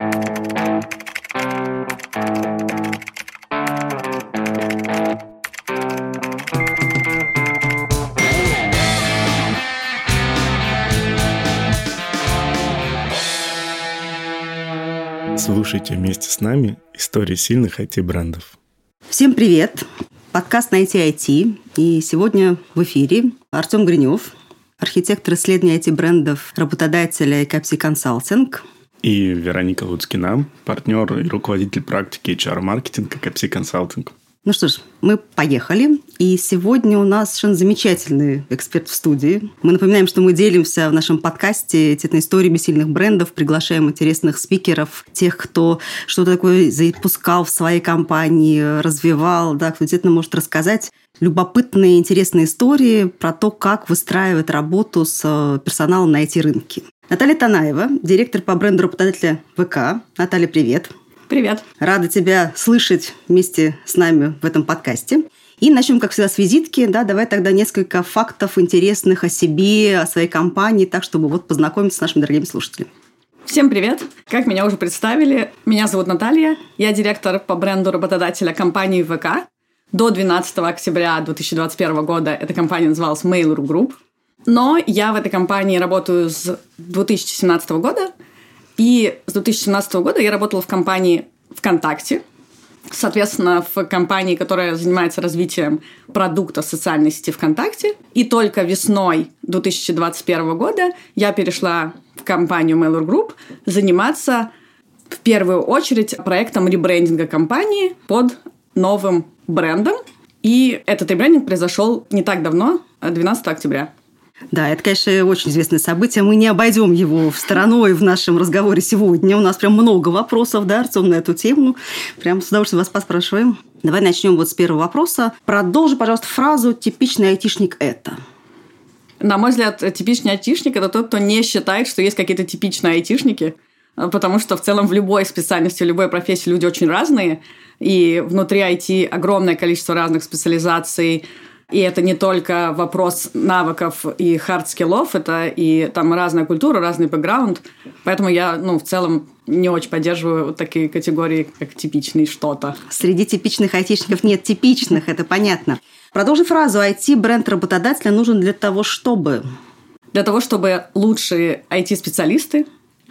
Слушайте вместе с нами истории сильных IT-брендов. Всем привет! Подкаст «Найти IT». И сегодня в эфире Артем Гринев, архитектор исследования IT-брендов работодателя Capsi Consulting. И Вероника Луцкина, партнер и руководитель практики HR-маркетинга Capsi Consulting. Ну что ж, мы поехали. И сегодня у нас совершенно замечательный эксперт в студии. Мы напоминаем, что мы делимся в нашем подкасте историями сильных брендов, приглашаем интересных спикеров, тех, кто что-то такое запускал в своей компании, развивал, да, кто действительно может рассказать любопытные, интересные истории про то, как выстраивать работу с э, персоналом на IT-рынке. Наталья Танаева, директор по бренду работодателя ВК. Наталья, привет. Привет. Рада тебя слышать вместе с нами в этом подкасте. И начнем, как всегда, с визитки. Да, давай тогда несколько фактов интересных о себе, о своей компании, так, чтобы вот познакомиться с нашими дорогими слушателями. Всем привет! Как меня уже представили, меня зовут Наталья, я директор по бренду работодателя компании ВК. До 12 октября 2021 года эта компания называлась Mail.ru Group. Но я в этой компании работаю с 2017 года – и с 2017 года я работала в компании ВКонтакте, соответственно, в компании, которая занимается развитием продукта социальной сети ВКонтакте. И только весной 2021 года я перешла в компанию Mail.ru Group заниматься в первую очередь проектом ребрендинга компании под новым брендом. И этот ребрендинг произошел не так давно, 12 октября. Да, это, конечно, очень известное событие. Мы не обойдем его в стороной в нашем разговоре сегодня. У нас прям много вопросов, да, Артем, на эту тему. Прям с удовольствием вас поспрашиваем. Давай начнем вот с первого вопроса. Продолжи, пожалуйста, фразу «типичный айтишник это». На мой взгляд, типичный айтишник – это тот, кто не считает, что есть какие-то типичные айтишники, потому что в целом в любой специальности, в любой профессии люди очень разные, и внутри IT огромное количество разных специализаций, и это не только вопрос навыков и хард-скиллов, это и там разная культура, разный бэкграунд. Поэтому я, ну, в целом не очень поддерживаю вот такие категории, как типичный что-то. Среди типичных айтишников нет типичных, это понятно. Продолжи фразу. IT-бренд работодателя нужен для того, чтобы... Для того, чтобы лучшие IT-специалисты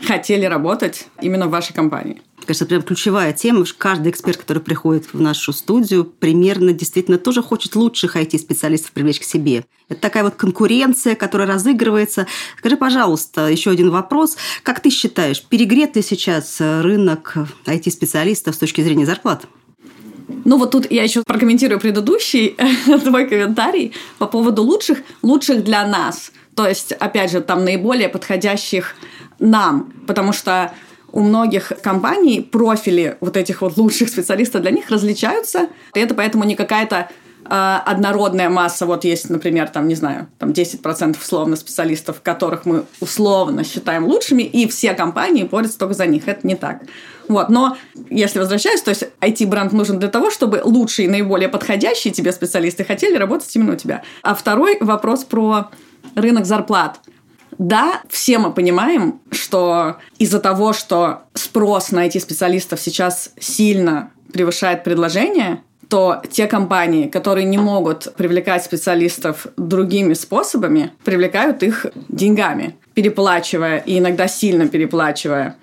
хотели работать именно в вашей компании кажется, прям ключевая тема. Каждый эксперт, который приходит в нашу студию, примерно действительно тоже хочет лучших IT-специалистов привлечь к себе. Это такая вот конкуренция, которая разыгрывается. Скажи, пожалуйста, еще один вопрос. Как ты считаешь, перегрет ли сейчас рынок IT-специалистов с точки зрения зарплат? Ну вот тут я еще прокомментирую предыдущий твой комментарий по поводу лучших, лучших для нас. То есть, опять же, там наиболее подходящих нам, потому что у многих компаний профили вот этих вот лучших специалистов для них различаются. И это поэтому не какая-то э, однородная масса. Вот есть, например, там, не знаю, там 10% условно специалистов, которых мы условно считаем лучшими, и все компании борются только за них. Это не так. Вот. Но если возвращаясь, то есть IT-бренд нужен для того, чтобы лучшие, наиболее подходящие тебе специалисты хотели работать именно у тебя. А второй вопрос про рынок зарплат. Да, все мы понимаем, что из-за того, что спрос на IT-специалистов сейчас сильно превышает предложение, то те компании, которые не могут привлекать специалистов другими способами, привлекают их деньгами, переплачивая и иногда сильно переплачивая.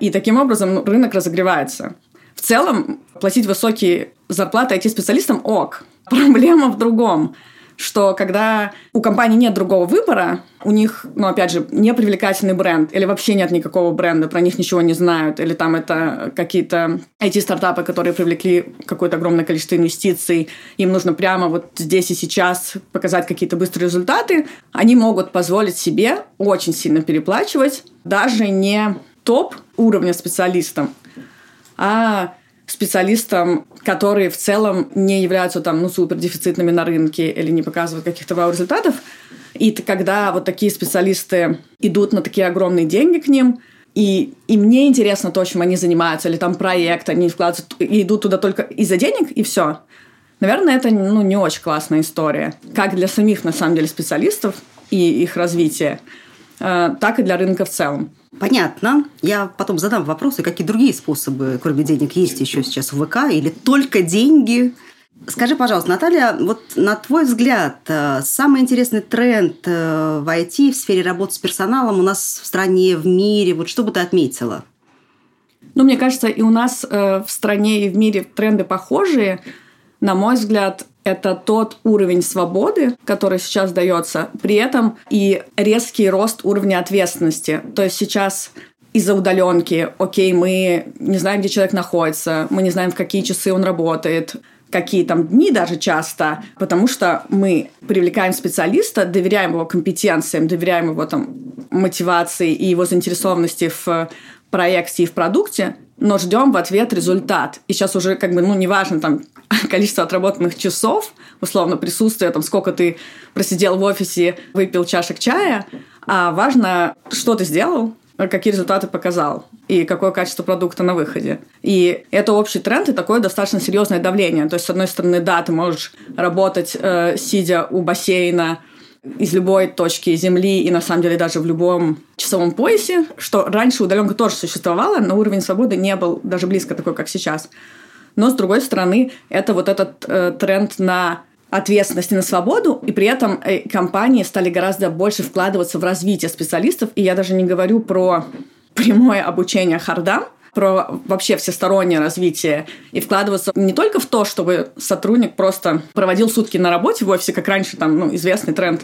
И таким образом ну, рынок разогревается. В целом, платить высокие зарплаты IT-специалистам ок. Проблема в другом что когда у компании нет другого выбора, у них, ну, опять же, не привлекательный бренд, или вообще нет никакого бренда, про них ничего не знают, или там это какие-то IT-стартапы, которые привлекли какое-то огромное количество инвестиций, им нужно прямо вот здесь и сейчас показать какие-то быстрые результаты, они могут позволить себе очень сильно переплачивать даже не топ уровня специалистам, а специалистам, которые в целом не являются там, ну, супер дефицитными на рынке или не показывают каких-то вау-результатов. И когда вот такие специалисты идут на такие огромные деньги к ним, и, и мне интересно то, чем они занимаются, или там проект, они вкладывают, и идут туда только из-за денег, и все. Наверное, это ну, не очень классная история. Как для самих, на самом деле, специалистов и их развития, э, так и для рынка в целом. Понятно. Я потом задам вопросы, какие другие способы, кроме денег, есть еще сейчас в ВК или только деньги. Скажи, пожалуйста, Наталья, вот на твой взгляд, э, самый интересный тренд э, в IT, в сфере работы с персоналом у нас в стране, в мире, вот что бы ты отметила? Ну, мне кажется, и у нас э, в стране и в мире тренды похожие. На мой взгляд, это тот уровень свободы, который сейчас дается, при этом и резкий рост уровня ответственности. То есть сейчас из-за удаленки, окей, мы не знаем, где человек находится, мы не знаем, в какие часы он работает, какие там дни даже часто, потому что мы привлекаем специалиста, доверяем его компетенциям, доверяем его там мотивации и его заинтересованности в проекте и в продукте, но ждем в ответ результат. И сейчас уже как бы, ну, неважно там количество отработанных часов, условно, присутствие, там, сколько ты просидел в офисе, выпил чашек чая, а важно, что ты сделал, какие результаты показал и какое качество продукта на выходе. И это общий тренд и такое достаточно серьезное давление. То есть, с одной стороны, да, ты можешь работать, э, сидя у бассейна, из любой точки Земли и, на самом деле, даже в любом часовом поясе, что раньше удаленка тоже существовала, но уровень свободы не был даже близко такой, как сейчас. Но, с другой стороны, это вот этот э, тренд на ответственность и на свободу, и при этом э, компании стали гораздо больше вкладываться в развитие специалистов, и я даже не говорю про прямое обучение хардам, про вообще всестороннее развитие и вкладываться не только в то, чтобы сотрудник просто проводил сутки на работе в офисе, как раньше там ну, известный тренд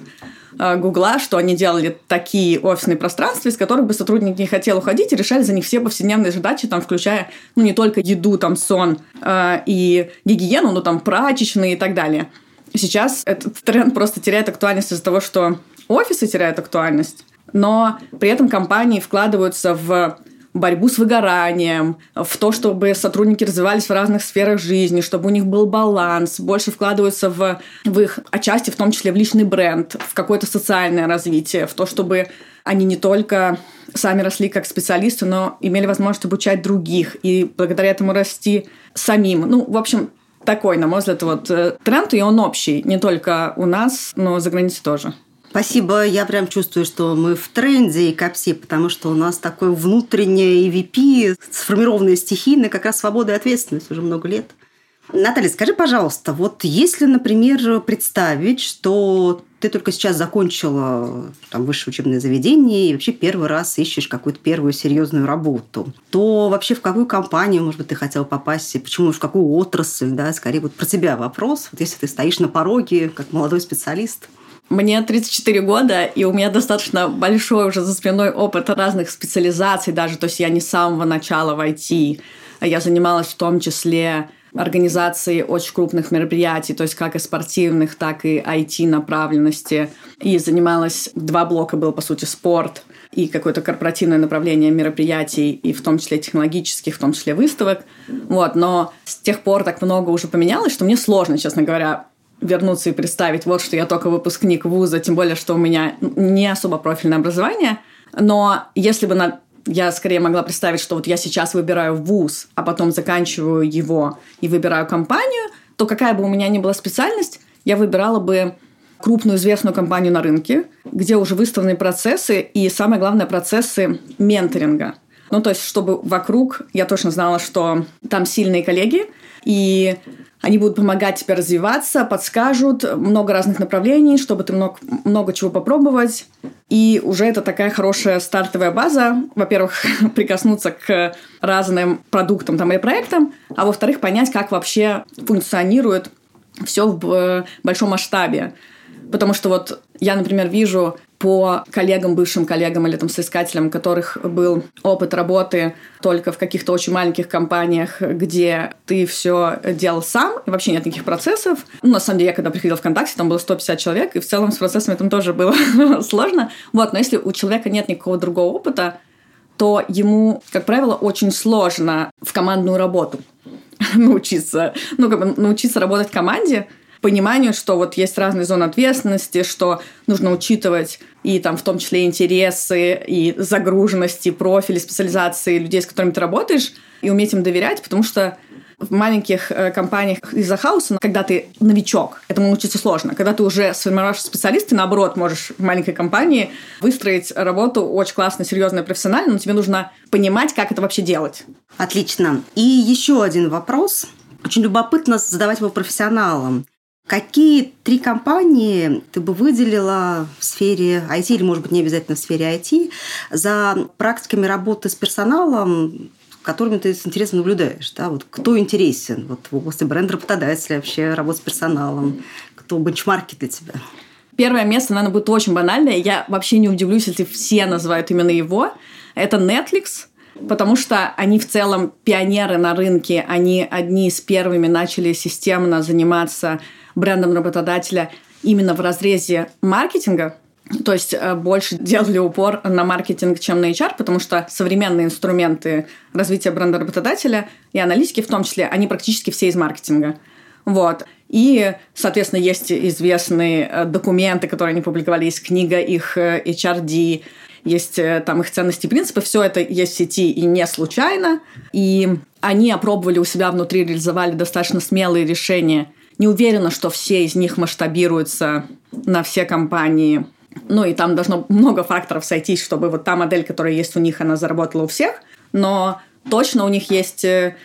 э, Гугла, что они делали такие офисные пространства, из которых бы сотрудник не хотел уходить и решали за них все повседневные задачи, там, включая ну, не только еду, там, сон э, и гигиену, но там прачечные и так далее. Сейчас этот тренд просто теряет актуальность из-за того, что офисы теряют актуальность, но при этом компании вкладываются в борьбу с выгоранием, в то, чтобы сотрудники развивались в разных сферах жизни, чтобы у них был баланс, больше вкладываются в, в их, отчасти в том числе в личный бренд, в какое-то социальное развитие, в то, чтобы они не только сами росли как специалисты, но имели возможность обучать других и благодаря этому расти самим. Ну, в общем, такой, на мой взгляд, вот э, тренд, и он общий, не только у нас, но за границей тоже. Спасибо. Я прям чувствую, что мы в тренде и капси, потому что у нас такое внутреннее EVP, сформированное стихийно, как раз свобода и ответственность уже много лет. Наталья, скажи, пожалуйста, вот если, например, представить, что ты только сейчас закончила там, высшее учебное заведение и вообще первый раз ищешь какую-то первую серьезную работу, то вообще в какую компанию, может быть, ты хотела попасть, и почему в какую отрасль, да, скорее вот про тебя вопрос, вот если ты стоишь на пороге как молодой специалист – мне 34 года, и у меня достаточно большой уже за спиной опыт разных специализаций даже. То есть я не с самого начала в IT. Я занималась в том числе организацией очень крупных мероприятий, то есть как и спортивных, так и IT-направленности. И занималась, два блока был, по сути, спорт и какое-то корпоративное направление мероприятий, и в том числе технологических, в том числе выставок. Вот, но с тех пор так много уже поменялось, что мне сложно, честно говоря, вернуться и представить, вот что я только выпускник вуза, тем более, что у меня не особо профильное образование. Но если бы на я скорее могла представить, что вот я сейчас выбираю вуз, а потом заканчиваю его и выбираю компанию, то какая бы у меня ни была специальность, я выбирала бы крупную известную компанию на рынке, где уже выставлены процессы и, самое главное, процессы менторинга. Ну, то есть, чтобы вокруг я точно знала, что там сильные коллеги, и они будут помогать тебе развиваться, подскажут много разных направлений, чтобы ты мог много чего попробовать. И уже это такая хорошая стартовая база. Во-первых, прикоснуться к разным продуктам там, или проектам, а во-вторых, понять, как вообще функционирует все в большом масштабе. Потому что вот я, например, вижу по коллегам, бывшим коллегам или там соискателям, у которых был опыт работы только в каких-то очень маленьких компаниях, где ты все делал сам, и вообще нет никаких процессов. Ну, на самом деле, я когда приходила в ВКонтакте, там было 150 человек, и в целом с процессами там тоже было сложно. Вот, но если у человека нет никакого другого опыта, то ему, как правило, очень сложно в командную работу научиться, ну, как бы научиться работать в команде, пониманию, что вот есть разные зоны ответственности, что нужно учитывать и там в том числе интересы, и загруженности, профили, специализации людей, с которыми ты работаешь, и уметь им доверять, потому что в маленьких э, компаниях из-за хаоса, когда ты новичок, этому научиться сложно. Когда ты уже сформировавший специалист, ты, наоборот, можешь в маленькой компании выстроить работу очень классно, серьезно и профессионально, но тебе нужно понимать, как это вообще делать. Отлично. И еще один вопрос. Очень любопытно задавать его профессионалам. Какие три компании ты бы выделила в сфере IT, или, может быть, не обязательно в сфере IT, за практиками работы с персоналом, которыми ты с интересом наблюдаешь? Да? Вот кто интересен вот, в области бренда работодателя, вообще работы с персоналом? Кто бенчмарки для тебя? Первое место, наверное, будет очень банальное. Я вообще не удивлюсь, если все называют именно его. Это Netflix – потому что они в целом пионеры на рынке, они одни из первыми начали системно заниматься брендом работодателя именно в разрезе маркетинга, то есть э, больше делали упор на маркетинг, чем на HR, потому что современные инструменты развития бренда работодателя и аналитики в том числе, они практически все из маркетинга. Вот. И, соответственно, есть известные э, документы, которые они публиковали, есть книга их э, HRD, есть там их ценности и принципы, все это есть в сети и не случайно. И они опробовали у себя внутри, реализовали достаточно смелые решения – не уверена, что все из них масштабируются на все компании. Ну и там должно много факторов сойтись, чтобы вот та модель, которая есть у них, она заработала у всех. Но точно у них есть э,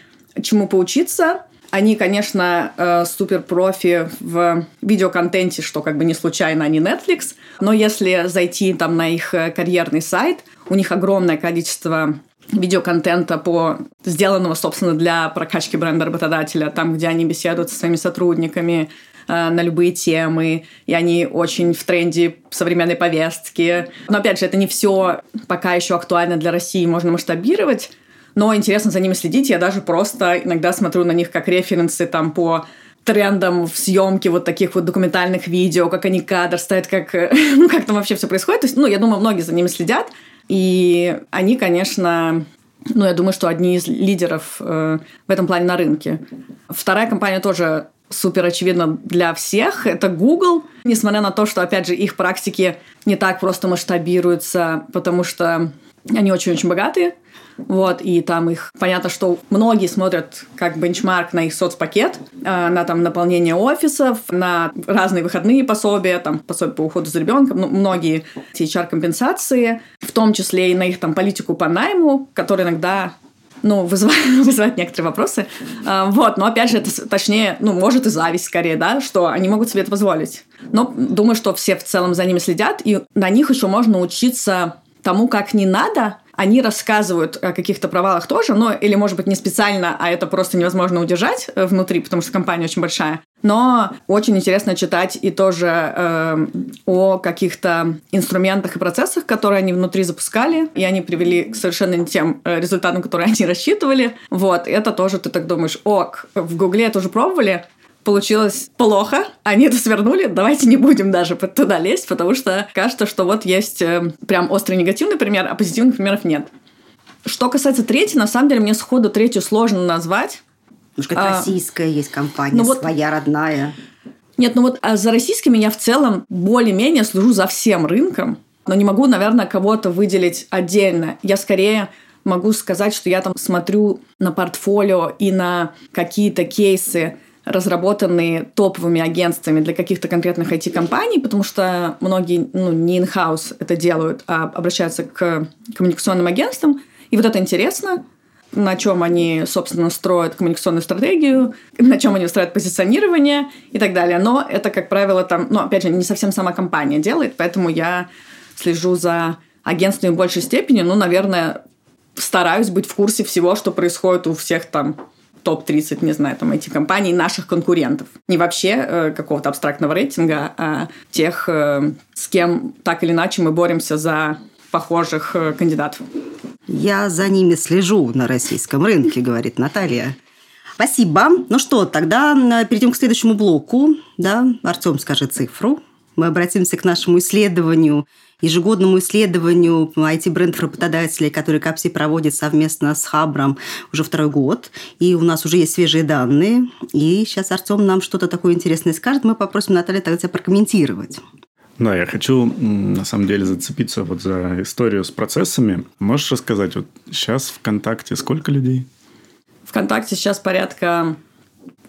чему поучиться. Они, конечно, э, супер профи в видеоконтенте, что как бы не случайно они Netflix. Но если зайти там на их э, карьерный сайт, у них огромное количество видеоконтента по сделанного, собственно, для прокачки бренда работодателя, там, где они беседуют со своими сотрудниками э, на любые темы, и они очень в тренде современной повестки. Но, опять же, это не все пока еще актуально для России, можно масштабировать, но интересно за ними следить. Я даже просто иногда смотрю на них как референсы там по трендам в съемке вот таких вот документальных видео, как они кадр ставят, как, ну, как там вообще все происходит. То есть, ну, я думаю, многие за ними следят. И они, конечно, ну, я думаю, что одни из лидеров э, в этом плане на рынке. Вторая компания тоже супер очевидно для всех. Это Google. Несмотря на то, что, опять же, их практики не так просто масштабируются, потому что они очень-очень богатые. Вот, и там их... Понятно, что многие смотрят как бенчмарк на их соцпакет, э, на там наполнение офисов, на разные выходные пособия, там пособия по уходу за ребенком, ну, многие HR-компенсации, в том числе и на их там политику по найму, которая иногда ну, вызывает, вызывает некоторые вопросы. А, вот, но опять же, это точнее, ну, может и зависть скорее, да, что они могут себе это позволить. Но думаю, что все в целом за ними следят, и на них еще можно учиться тому, как не надо, они рассказывают о каких-то провалах тоже, но или, может быть, не специально, а это просто невозможно удержать э, внутри, потому что компания очень большая. Но очень интересно читать и тоже э, о каких-то инструментах и процессах, которые они внутри запускали, и они привели к совершенно не тем э, результатам, которые они рассчитывали. Вот, это тоже ты так думаешь, ок, в Гугле это уже пробовали, получилось плохо, они это свернули, давайте не будем даже туда лезть, потому что кажется, что вот есть э, прям острый негативный пример, а позитивных примеров нет. Что касается третьей, на самом деле мне сходу третью сложно назвать. Может, как а, российская есть компания, ну вот, своя родная. Нет, ну вот а за российскими я в целом более-менее слежу за всем рынком, но не могу, наверное, кого-то выделить отдельно. Я скорее могу сказать, что я там смотрю на портфолио и на какие-то кейсы разработанные топовыми агентствами для каких-то конкретных IT-компаний, потому что многие ну, не in-house это делают, а обращаются к коммуникационным агентствам. И вот это интересно, на чем они, собственно, строят коммуникационную стратегию, на чем они устраивают позиционирование и так далее. Но это, как правило, там, ну, опять же, не совсем сама компания делает, поэтому я слежу за агентствами в большей степени, ну, наверное, стараюсь быть в курсе всего, что происходит у всех там топ-30, не знаю, там, этих компаний наших конкурентов. Не вообще э, какого-то абстрактного рейтинга, а тех, э, с кем так или иначе мы боремся за похожих э, кандидатов. Я за ними слежу на российском рынке, говорит Наталья. Спасибо. Ну что, тогда э, перейдем к следующему блоку. Да? Артем скажет цифру. Мы обратимся к нашему исследованию ежегодному исследованию IT-брендов работодателей, который КАПСИ проводит совместно с Хабром уже второй год. И у нас уже есть свежие данные. И сейчас Артем нам что-то такое интересное скажет. Мы попросим Наталью тогда прокомментировать. Да, я хочу на самом деле зацепиться вот за историю с процессами. Можешь рассказать, вот сейчас ВКонтакте сколько людей? ВКонтакте сейчас порядка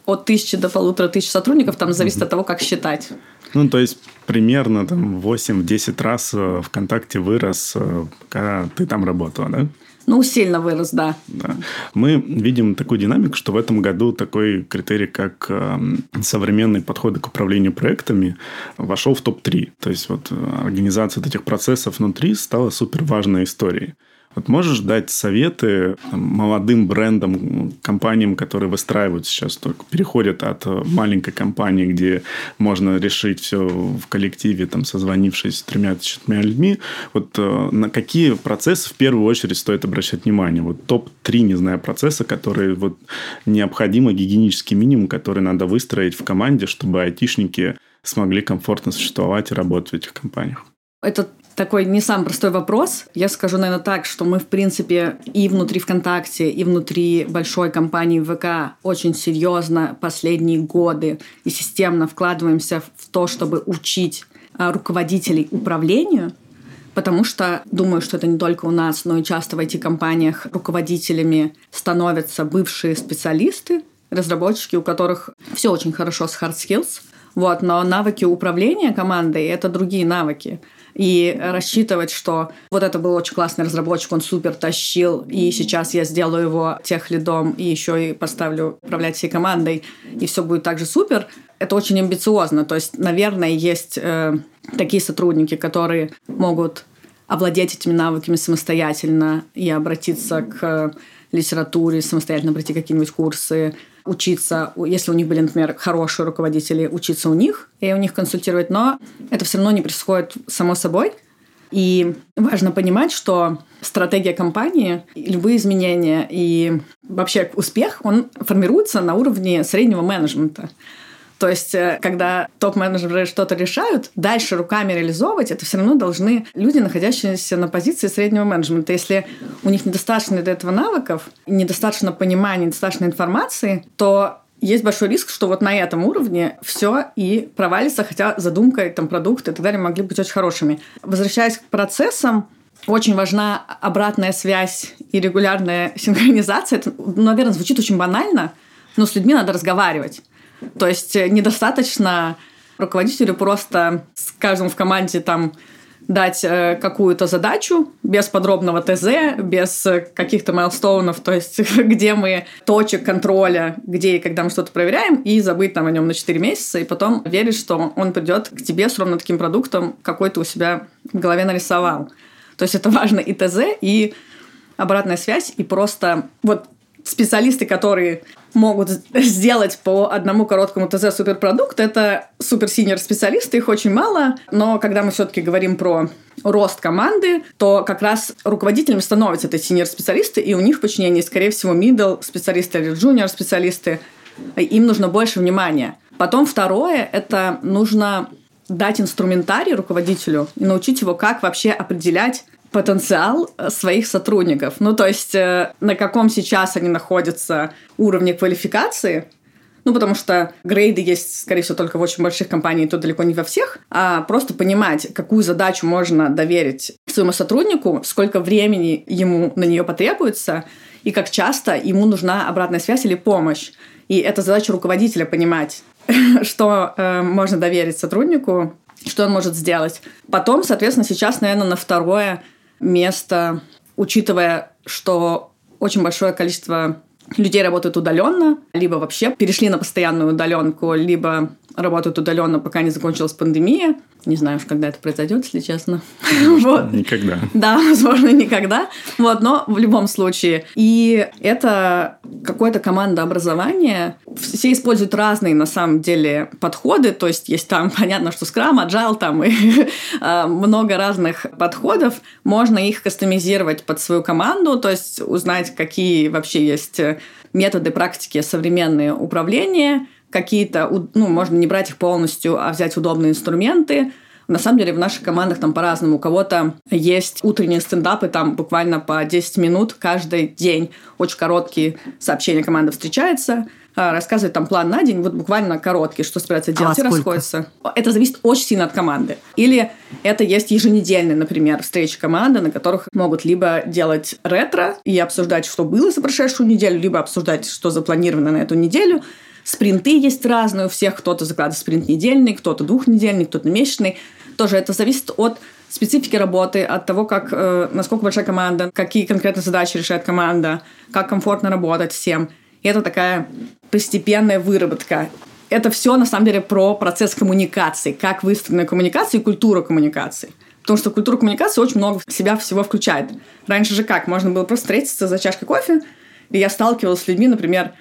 от тысячи до полутора тысяч сотрудников, там зависит от того, как считать. Ну, то есть, примерно там 8-10 раз э, ВКонтакте вырос, э, когда ты там работала, да? Ну, сильно вырос, да. да. Мы видим такую динамику, что в этом году такой критерий, как э, современный подход к управлению проектами, вошел в топ-3. То есть, вот э, организация вот этих процессов внутри стала супер важной историей. Вот можешь дать советы молодым брендам, компаниям, которые выстраивают сейчас, только переходят от э, маленькой компании, где можно решить все в коллективе, там, созвонившись с тремя-четырьмя людьми, вот э, на какие процессы в первую очередь стоит обращать внимание? Вот топ-3, не знаю, процесса, которые вот необходимо, гигиенический минимум, который надо выстроить в команде, чтобы айтишники смогли комфортно существовать и работать в этих компаниях. Это такой не самый простой вопрос. Я скажу, наверное, так, что мы, в принципе, и внутри ВКонтакте, и внутри большой компании ВК очень серьезно последние годы и системно вкладываемся в то, чтобы учить а, руководителей управлению, потому что думаю, что это не только у нас, но и часто в IT-компаниях руководителями становятся бывшие специалисты, разработчики, у которых все очень хорошо с hard skills, вот, но навыки управления командой — это другие навыки и рассчитывать, что вот это был очень классный разработчик, он супер тащил, и сейчас я сделаю его тех лидом и еще и поставлю управлять всей командой, и все будет также супер. Это очень амбициозно. То есть, наверное, есть э, такие сотрудники, которые могут овладеть этими навыками самостоятельно и обратиться к литературе, самостоятельно пройти какие-нибудь курсы, учиться, если у них были, например, хорошие руководители, учиться у них и у них консультировать, но это все равно не происходит само собой. И важно понимать, что стратегия компании, любые изменения и вообще успех, он формируется на уровне среднего менеджмента. То есть, э, когда топ-менеджеры что-то решают, дальше руками реализовывать, это все равно должны люди, находящиеся на позиции среднего менеджмента. Если у них недостаточно для этого навыков, недостаточно понимания, недостаточно информации, то есть большой риск, что вот на этом уровне все и провалится, хотя задумка, там, продукты и так далее могли быть очень хорошими. Возвращаясь к процессам, очень важна обратная связь и регулярная синхронизация. Это, наверное, звучит очень банально, но с людьми надо разговаривать. То есть э, недостаточно руководителю просто с каждым в команде там дать э, какую-то задачу без подробного ТЗ, без э, каких-то майлстоунов, то есть где мы точек контроля, где и когда мы что-то проверяем, и забыть там о нем на 4 месяца, и потом верить, что он придет к тебе с ровно таким продуктом, какой ты у себя в голове нарисовал. То есть это важно и ТЗ, и обратная связь, и просто вот специалисты, которые могут сделать по одному короткому ТЗ суперпродукт, это супер-senior специалисты, их очень мало, но когда мы все-таки говорим про рост команды, то как раз руководителями становятся эти senior специалисты, и у них в подчинении, скорее всего, middle специалисты или junior специалисты. Им нужно больше внимания. Потом второе, это нужно дать инструментарий руководителю и научить его, как вообще определять потенциал э, своих сотрудников. Ну, то есть, э, на каком сейчас они находятся уровне квалификации, ну, потому что грейды есть, скорее всего, только в очень больших компаниях, то далеко не во всех. А просто понимать, какую задачу можно доверить своему сотруднику, сколько времени ему на нее потребуется, и как часто ему нужна обратная связь или помощь. И это задача руководителя понимать, что э, можно доверить сотруднику, что он может сделать. Потом, соответственно, сейчас, наверное, на второе место, учитывая, что очень большое количество людей работают удаленно, либо вообще перешли на постоянную удаленку, либо работают удаленно, пока не закончилась пандемия. Не знаю уж, когда это произойдет, если честно. вот. Никогда. Да, возможно, никогда. Вот, но в любом случае. И это какое-то командообразование. Все используют разные, на самом деле, подходы. То есть, есть там, понятно, что скрам, agile, там и а, много разных подходов. Можно их кастомизировать под свою команду, то есть узнать, какие вообще есть методы, практики современные управления – какие-то, ну, можно не брать их полностью, а взять удобные инструменты, На самом деле в наших командах там по-разному. У кого-то есть утренние стендапы, там буквально по 10 минут каждый день. Очень короткие сообщения команда встречается, а, рассказывает там план на день, вот буквально короткий, что собирается делать, а и расходится. Это зависит очень сильно от команды. Или это есть еженедельные, например, встречи команды, на которых могут либо делать ретро и обсуждать, что было за прошедшую неделю, либо обсуждать, что запланировано на эту неделю. Спринты есть разные у всех. Кто-то закладывает спринт недельный, кто-то двухнедельный, кто-то месячный. Тоже это зависит от специфики работы, от того, как, э, насколько большая команда, какие конкретные задачи решает команда, как комфортно работать всем. И это такая постепенная выработка. Это все на самом деле про процесс коммуникации, как выстроена коммуникация и культура коммуникации. Потому что культура коммуникации очень много себя всего включает. Раньше же как? Можно было просто встретиться за чашкой кофе, и я сталкивалась с людьми, например,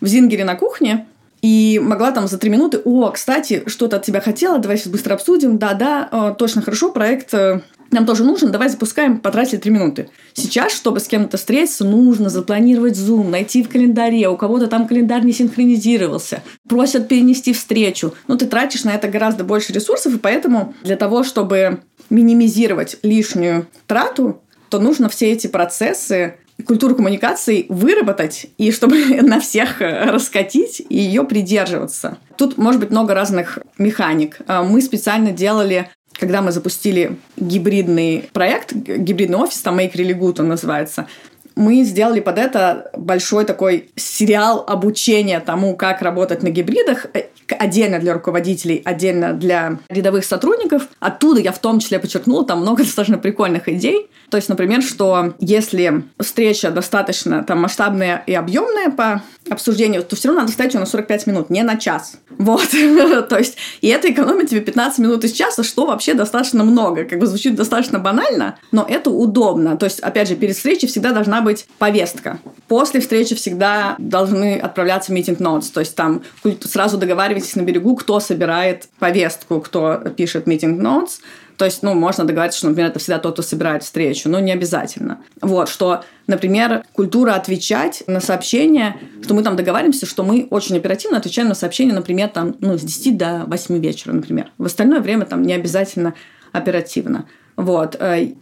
в Зингере на кухне, и могла там за три минуты, о, кстати, что-то от тебя хотела, давай сейчас быстро обсудим, да-да, точно хорошо, проект э, нам тоже нужен, давай запускаем, потратили три минуты. Сейчас, чтобы с кем-то встретиться, нужно запланировать Zoom, найти в календаре, у кого-то там календарь не синхронизировался, просят перенести встречу. Ну, ты тратишь на это гораздо больше ресурсов, и поэтому для того, чтобы минимизировать лишнюю трату, то нужно все эти процессы культуру коммуникации выработать и чтобы на всех э, раскатить и ее придерживаться. Тут может быть много разных механик. А, мы специально делали когда мы запустили гибридный проект, гибридный офис, там Make Really Good он называется, мы сделали под это большой такой сериал обучения тому, как работать на гибридах, э, отдельно для руководителей, отдельно для рядовых сотрудников. Оттуда я в том числе подчеркнула, там много достаточно прикольных идей. То есть, например, что если встреча достаточно там масштабная и объемная по обсуждению, то все равно надо ставить ее на 45 минут, не на час. Вот. то есть, и это экономит тебе 15 минут из часа, что вообще достаточно много. Как бы звучит достаточно банально, но это удобно. То есть, опять же, перед встречей всегда должна быть повестка. После встречи всегда должны отправляться митинг ноутс. То есть, там сразу договаривайтесь на берегу, кто собирает повестку, кто пишет митинг ноутс. То есть, ну, можно договориться, что, например, это всегда тот, кто собирает встречу, но не обязательно. Вот, что, например, культура отвечать на сообщения, что мы там договариваемся, что мы очень оперативно отвечаем на сообщения, например, там, ну, с 10 до 8 вечера, например. В остальное время там не обязательно оперативно. Вот. Э,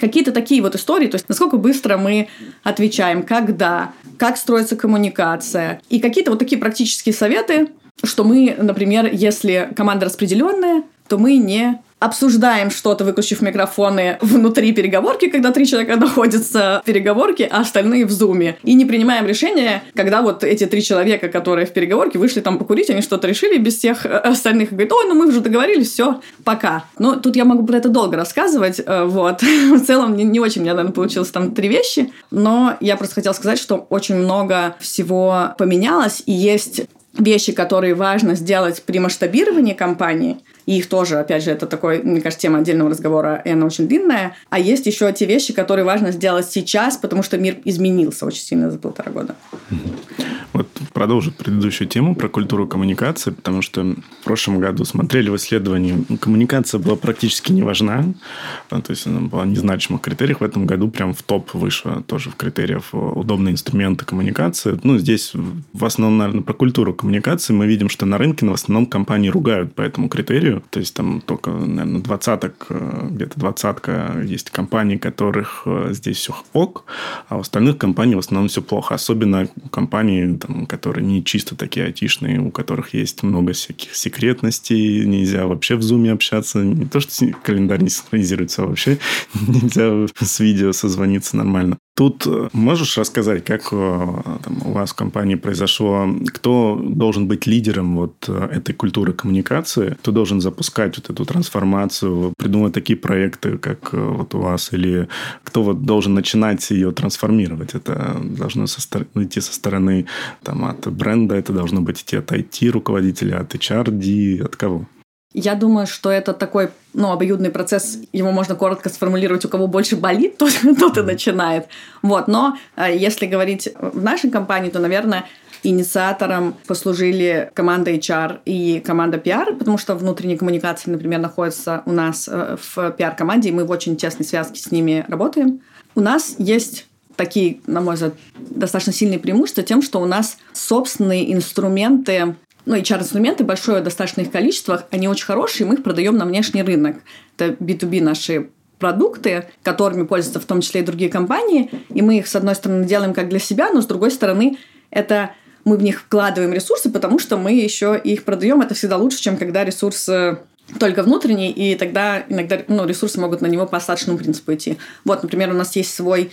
какие-то такие вот истории, то есть насколько быстро мы отвечаем, когда, как строится коммуникация. И какие-то вот такие практические советы, что мы, например, если команда распределенная, то мы не обсуждаем что-то, выключив микрофоны внутри переговорки, когда три человека находятся в переговорке, а остальные в зуме. И не принимаем решения, когда вот эти три человека, которые в переговорке, вышли там покурить, они что-то решили без всех э, остальных. И говорят, ой, ну мы уже договорились, все, пока. Ну, тут я могу про это долго рассказывать, э, вот. В целом, не, не очень у меня, наверное, получилось там три вещи, но я просто хотела сказать, что очень много всего поменялось, и есть вещи, которые важно сделать при масштабировании компании – и их тоже, опять же, это такой, мне кажется, тема отдельного разговора, и она очень длинная. А есть еще те вещи, которые важно сделать сейчас, потому что мир изменился очень сильно за полтора года. Вот продолжу предыдущую тему про культуру коммуникации, потому что в прошлом году смотрели в исследовании, коммуникация была практически не важна, то есть она была в незначимых критериях. В этом году прям в топ вышла тоже в критериях удобные инструменты коммуникации. Ну, здесь в основном, наверное, про культуру коммуникации мы видим, что на рынке в основном компании ругают по этому критерию, то есть там только, наверное, двадцаток, э, где-то двадцатка есть компаний, которых э, здесь все ок, а у остальных компаний в основном все плохо. Особенно компании, там, которые не чисто такие айтишные, у которых есть много всяких секретностей, нельзя вообще в зуме общаться. Не то, что календарь не синхронизируется, а вообще нельзя с видео созвониться нормально. Тут э, можешь рассказать, как там, у вас в компании произошло, кто должен быть лидером вот этой культуры коммуникации, кто должен запускать вот эту трансформацию, придумывать такие проекты, как э, вот у вас, или кто вот должен начинать ее трансформировать? Это должно со стороны, идти со стороны там, от бренда, это должно быть идти от IT-руководителя, от HRD, от кого? Я думаю, что это такой ну, обоюдный процесс, его можно коротко сформулировать, у кого больше болит, тот, тот и начинает. Вот. Но э, если говорить в нашей компании, то, наверное, Инициатором послужили команда HR и команда PR, потому что внутренние коммуникации, например, находятся у нас э, в PR-команде, и мы в очень тесной связке с ними работаем. У нас есть такие, на мой взгляд, достаточно сильные преимущества тем, что у нас собственные инструменты ну, HR-инструменты, большое достаточно их количество, они очень хорошие, мы их продаем на внешний рынок. Это B2B наши продукты, которыми пользуются в том числе и другие компании, и мы их, с одной стороны, делаем как для себя, но с другой стороны, это мы в них вкладываем ресурсы, потому что мы еще их продаем. Это всегда лучше, чем когда ресурс только внутренний, и тогда иногда ну, ресурсы могут на него по остаточному принципу идти. Вот, например, у нас есть свой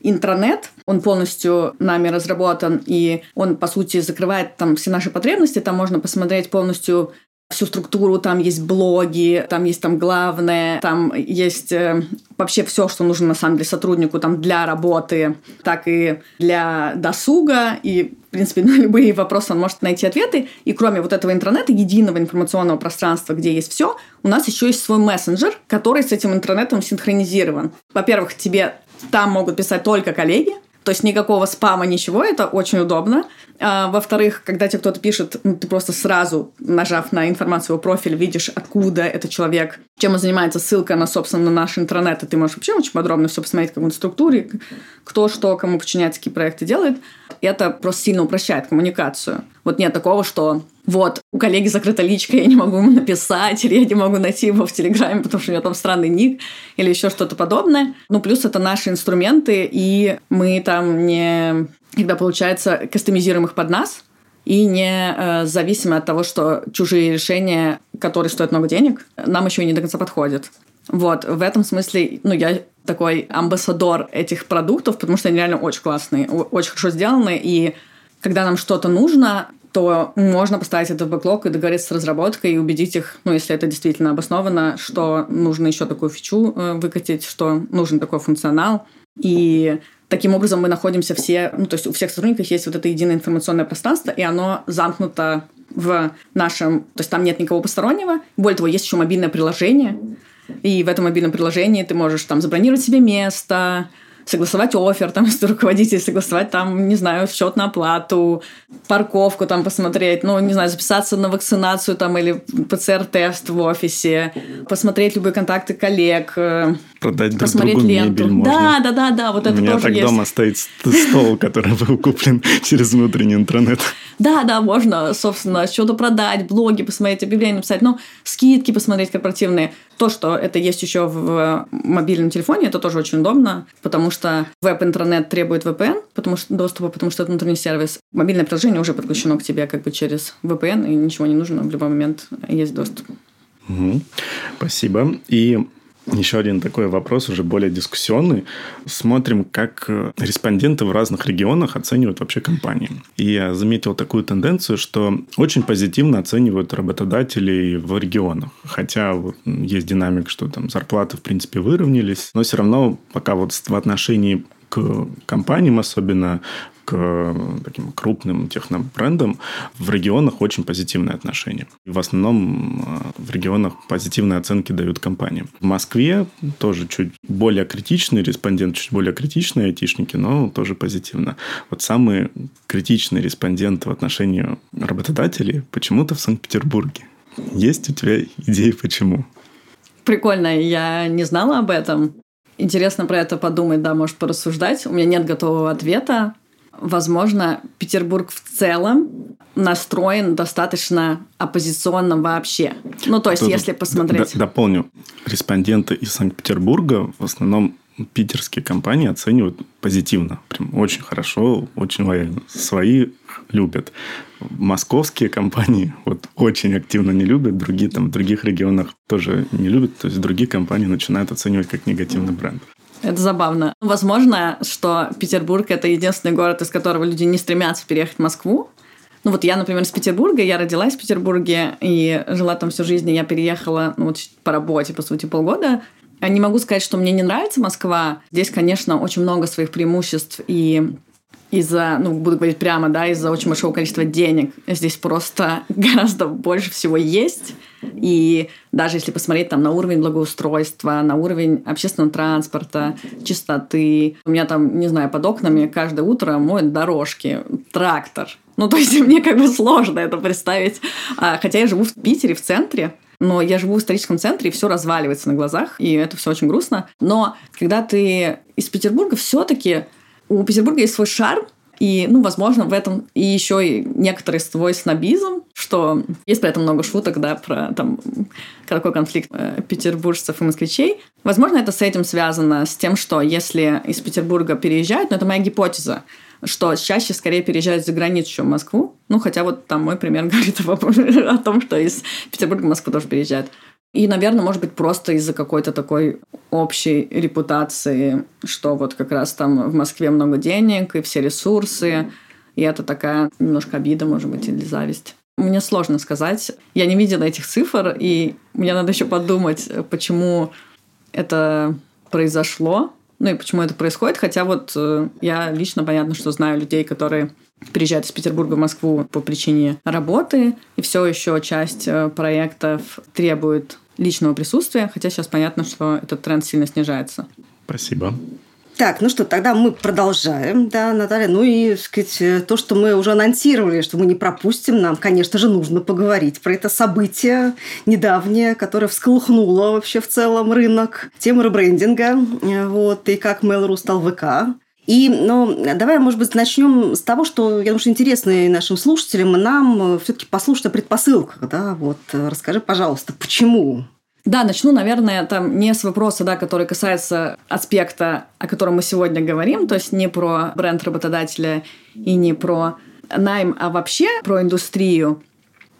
интранет, он полностью нами разработан, и он, по сути, закрывает там все наши потребности, там можно посмотреть полностью всю структуру, там есть блоги, там есть там главное, там есть э, вообще все, что нужно на самом деле сотруднику там для работы, так и для досуга, и в принципе, на любые вопросы он может найти ответы. И кроме вот этого интернета, единого информационного пространства, где есть все, у нас еще есть свой мессенджер, который с этим интернетом синхронизирован. Во-первых, тебе там могут писать только коллеги, то есть никакого спама, ничего, это очень удобно. А, во-вторых, когда тебе кто-то пишет, ну, ты просто сразу, нажав на информацию его профиль, видишь, откуда этот человек, чем он занимается, ссылка на, собственно, на наш интернет, и ты можешь вообще очень подробно все посмотреть, как он в структуре, кто что, кому подчиняется, какие проекты делает. Это просто сильно упрощает коммуникацию. Вот нет такого, что вот, у коллеги закрыта личка, я не могу ему написать, или я не могу найти его в Телеграме, потому что у него там странный ник, или еще что-то подобное. Ну, плюс это наши инструменты, и мы там не... Когда, получается, кастомизируем их под нас, и не э, зависимы от того, что чужие решения, которые стоят много денег, нам еще и не до конца подходят. Вот, в этом смысле, ну, я такой амбассадор этих продуктов, потому что они реально очень классные, очень хорошо сделаны, и когда нам что-то нужно, то можно поставить это в бэклог и договориться с разработкой и убедить их, ну, если это действительно обосновано, что нужно еще такую фичу э, выкатить, что нужен такой функционал. И таким образом мы находимся все, ну, то есть у всех сотрудников есть вот это единое информационное пространство, и оно замкнуто в нашем, то есть там нет никого постороннего. Более того, есть еще мобильное приложение, и в этом мобильном приложении ты можешь там забронировать себе место, согласовать офер, там, с руководителем, согласовать там, не знаю, счет на оплату, парковку там посмотреть, ну, не знаю, записаться на вакцинацию там или ПЦР-тест в офисе, посмотреть любые контакты коллег, э, Продать друг другу ленту. мебель можно. Да, да, да, да, вот это У меня тоже так есть. дома стоит стол, который был куплен через внутренний интернет. Да, да, можно, собственно, что-то продать, блоги посмотреть, объявления написать, ну, скидки посмотреть корпоративные. То, что это есть еще в мобильном телефоне, это тоже очень удобно, потому что веб-интернет требует VPN потому что, доступа, потому что это внутренний сервис. Мобильное приложение уже подключено к тебе как бы через VPN, и ничего не нужно, в любой момент есть доступ. Угу. Спасибо. И еще один такой вопрос, уже более дискуссионный. Смотрим, как э, респонденты в разных регионах оценивают вообще компании. И я заметил такую тенденцию, что очень позитивно оценивают работодателей в регионах. Хотя вот есть динамика, что там зарплаты, в принципе, выровнялись. Но все равно пока вот в отношении к компаниям особенно, к таким крупным технобрендам в регионах очень позитивное отношение. В основном э, в регионах позитивные оценки дают компаниям. В Москве тоже чуть более критичный респондент, чуть более критичные айтишники, но тоже позитивно. Вот самый критичный респондент в отношении работодателей почему-то в Санкт-Петербурге. Есть у тебя идеи почему? Прикольно, я не знала об этом. Интересно про это подумать, да, может порассуждать. У меня нет готового ответа возможно, Петербург в целом настроен достаточно оппозиционно вообще. Ну, то есть, Тут если посмотреть... Дополню. Респонденты из Санкт-Петербурга в основном питерские компании оценивают позитивно. Прям очень хорошо, очень лояльно. Свои любят. Московские компании вот очень активно не любят, другие там в других регионах тоже не любят. То есть другие компании начинают оценивать как негативный бренд. Это забавно. Возможно, что Петербург — это единственный город, из которого люди не стремятся переехать в Москву. Ну вот я, например, из Петербурга, я родилась в Петербурге и жила там всю жизнь, и я переехала ну, вот по работе, по сути, полгода. Не могу сказать, что мне не нравится Москва. Здесь, конечно, очень много своих преимуществ и из-за, ну, буду говорить прямо, да, из-за очень большого количества денег здесь просто гораздо больше всего есть. И даже если посмотреть там на уровень благоустройства, на уровень общественного транспорта, чистоты, у меня там, не знаю, под окнами каждое утро моют дорожки, трактор. Ну, то есть мне как бы сложно это представить. А, хотя я живу в Питере, в центре, но я живу в историческом центре, и все разваливается на глазах, и это все очень грустно. Но когда ты из Петербурга, все-таки у Петербурга есть свой шарм, И, ну, возможно, в этом и еще и некоторый свой снобизм, что есть при этом много шуток, да, про там какой конфликт э, петербуржцев и москвичей. Возможно, это с этим связано, с тем, что если из Петербурга переезжают, но это моя гипотеза, что чаще скорее переезжают за границу, чем в Москву. Ну, хотя вот там мой пример говорит о том, что из Петербурга в Москву тоже переезжают. И, наверное, может быть, просто из-за какой-то такой общей репутации, что вот как раз там в Москве много денег и все ресурсы, и это такая немножко обида, может быть, или зависть. Мне сложно сказать. Я не видела этих цифр, и мне надо еще подумать, почему это произошло, ну и почему это происходит. Хотя вот э, я лично, понятно, что знаю людей, которые приезжают из Петербурга в Москву по причине работы, и все еще часть э, проектов требует личного присутствия, хотя сейчас понятно, что этот тренд сильно снижается. Спасибо. Так, ну что, тогда мы продолжаем, да, Наталья. Ну и, сказать, то, что мы уже анонсировали, что мы не пропустим, нам, конечно же, нужно поговорить про это событие недавнее, которое всколыхнуло вообще в целом рынок. Тема ребрендинга, вот, и как Mail.ru стал ВК. И, ну, давай, может быть, начнем с того, что, я думаю, что интересно и нашим слушателям, и нам все-таки послушать о предпосылках, да, вот, расскажи, пожалуйста, почему да, начну, наверное, там не с вопроса, да, который касается аспекта, о котором мы сегодня говорим, то есть не про бренд работодателя и не про найм, а вообще про индустрию.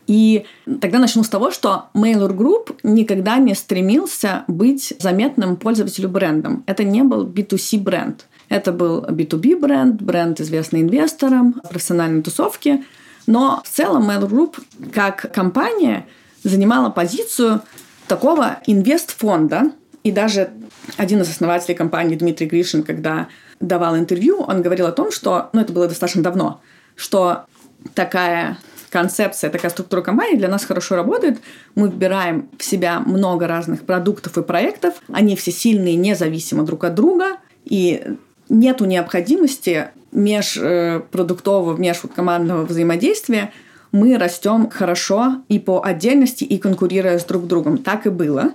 И тогда начну с того, что Mailer Group никогда не стремился быть заметным пользователю брендом. Это не был B2C бренд. Это был B2B бренд, бренд, известный инвесторам, профессиональной тусовки. Но в целом Mail Group как компания занимала позицию такого инвестфонда. И даже один из основателей компании Дмитрий Гришин, когда давал интервью, он говорил о том, что, ну это было достаточно давно, что такая концепция, такая структура компании для нас хорошо работает. Мы выбираем в себя много разных продуктов и проектов. Они все сильные, независимо друг от друга. И нету необходимости межпродуктового, межкомандного взаимодействия. Мы растем хорошо и по отдельности, и конкурируя с друг другом. Так и было.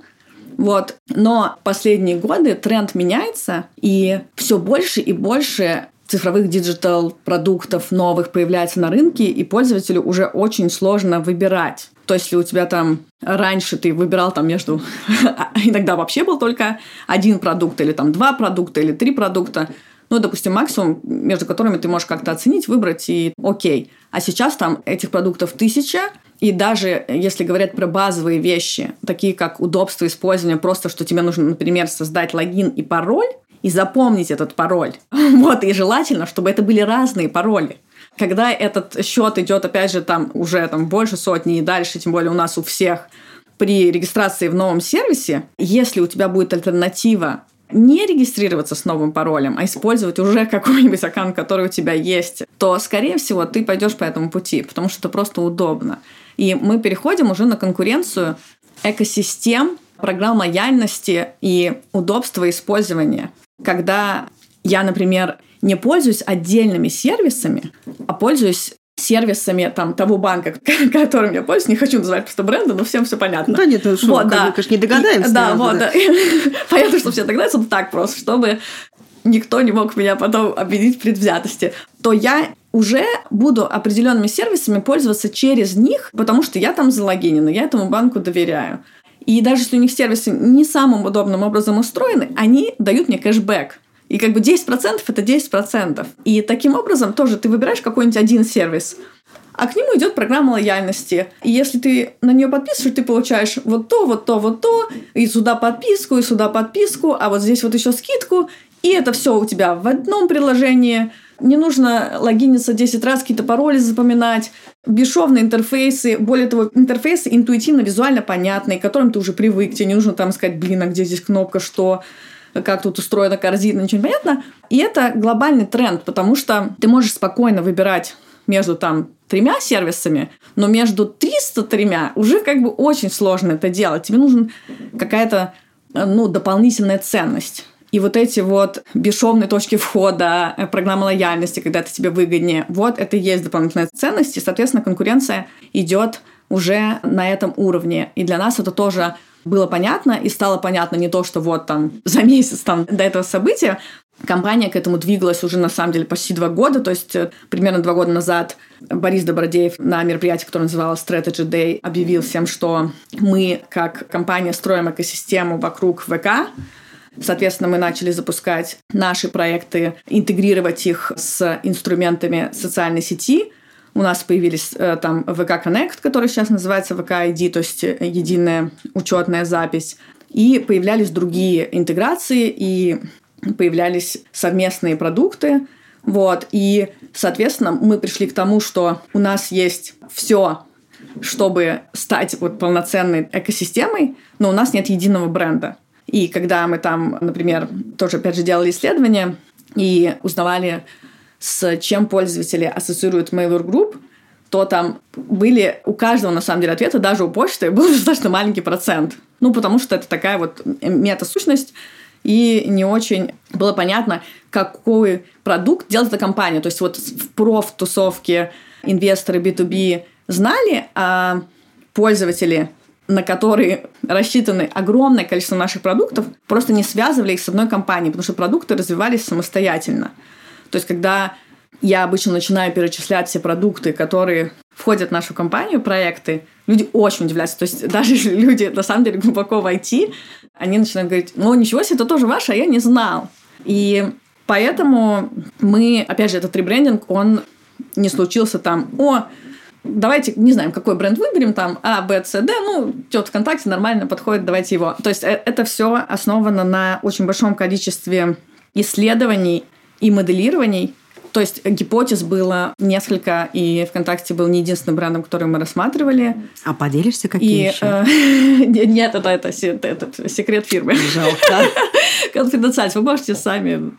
Вот. Но последние годы тренд меняется, и все больше и больше цифровых digital продуктов новых появляется на рынке, и пользователю уже очень сложно выбирать. То есть, если у тебя там раньше ты выбирал там между... иногда вообще был только один продукт, или там два продукта, или три продукта, ну, допустим, максимум, между которыми ты можешь как-то оценить, выбрать и окей. А сейчас там этих продуктов тысяча, и даже если говорят про базовые вещи, такие как удобство использования, просто что тебе нужно, например, создать логин и пароль, и запомнить этот пароль. Вот, и желательно, чтобы это были разные пароли. Когда этот счет идет, опять же, там уже там больше сотни и дальше, тем более у нас у всех при регистрации в новом сервисе, если у тебя будет альтернатива не регистрироваться с новым паролем, а использовать уже какой-нибудь аккаунт, который у тебя есть, то, скорее всего, ты пойдешь по этому пути, потому что это просто удобно. И мы переходим уже на конкуренцию экосистем, программ лояльности и удобства использования когда я, например, не пользуюсь отдельными сервисами, а пользуюсь сервисами там, того банка, которым я пользуюсь. Не хочу называть просто бренды, но всем все понятно. Да нет, ну что, вот, да. мы, конечно, не догадаемся. И, да, вот, да. Понятно, что все догадаются, но так просто, чтобы никто не мог меня потом обвинить в предвзятости, то я уже буду определенными сервисами пользоваться через них, потому что я там залогинена, я этому банку доверяю. И даже если у них сервисы не самым удобным образом устроены, они дают мне кэшбэк. И как бы 10% это 10%. И таким образом тоже ты выбираешь какой-нибудь один сервис, а к нему идет программа лояльности. И если ты на нее подписываешь, ты получаешь вот то, вот то, вот то, и сюда подписку, и сюда подписку, а вот здесь вот еще скидку, и это все у тебя в одном приложении. Не нужно логиниться 10 раз, какие-то пароли запоминать. Бесшовные интерфейсы. Более того, интерфейсы интуитивно, визуально понятные, к которым ты уже привык. Тебе не нужно там сказать, блин, а где здесь кнопка, что как тут устроена корзина, ничего не понятно. И это глобальный тренд, потому что ты можешь спокойно выбирать между там тремя сервисами, но между 303 уже как бы очень сложно это делать. Тебе нужна какая-то ну, дополнительная ценность. И вот эти вот бесшовные точки входа, э, программа лояльности, когда это тебе выгоднее, вот это и есть дополнительная ценность, и, соответственно, конкуренция идет уже на этом уровне. И для нас это тоже было понятно, и стало понятно не то, что вот там за месяц там до этого события, компания к этому двигалась уже на самом деле почти два года, то есть э, примерно два года назад Борис Добродеев на мероприятии, которое называлось Strategy Day, объявил всем, что мы как компания строим экосистему вокруг ВК, Соответственно, мы начали запускать наши проекты, интегрировать их с инструментами социальной сети. У нас появились э, там VK Connect, который сейчас называется VK ID, то есть единая учетная запись. И появлялись другие интеграции, и появлялись совместные продукты. Вот. И, соответственно, мы пришли к тому, что у нас есть все, чтобы стать вот полноценной экосистемой, но у нас нет единого бренда. И когда мы там, например, тоже, опять же, делали исследования и узнавали, с чем пользователи ассоциируют Mail.ru Group, то там были у каждого, на самом деле, ответы, даже у почты, был достаточно маленький процент. Ну, потому что это такая вот мета-сущность, и не очень было понятно, какой продукт делает эта компания. То есть вот в проф-тусовке инвесторы B2B знали, а пользователи на которые рассчитаны огромное количество наших продуктов, просто не связывали их с одной компанией, потому что продукты развивались самостоятельно. То есть, когда я обычно начинаю перечислять все продукты, которые входят в нашу компанию, проекты, люди очень удивляются. То есть даже люди, на самом деле, глубоко в IT, они начинают говорить, ну, ничего себе, это тоже ваше, а я не знал. И поэтому мы, опять же, этот ребрендинг, он не случился там, о, давайте, не знаем, какой бренд выберем, там А, Б, С, Д, ну, идет ВКонтакте, нормально подходит, давайте его. То есть э, это все основано на очень большом количестве исследований и моделирований, то есть гипотез было несколько, и ВКонтакте был не единственным брендом, который мы рассматривали. А поделишься, какие и, еще? Э, нет, это, это, это, это секрет фирмы. Жалко. Конфиденциальность. Вы можете сами...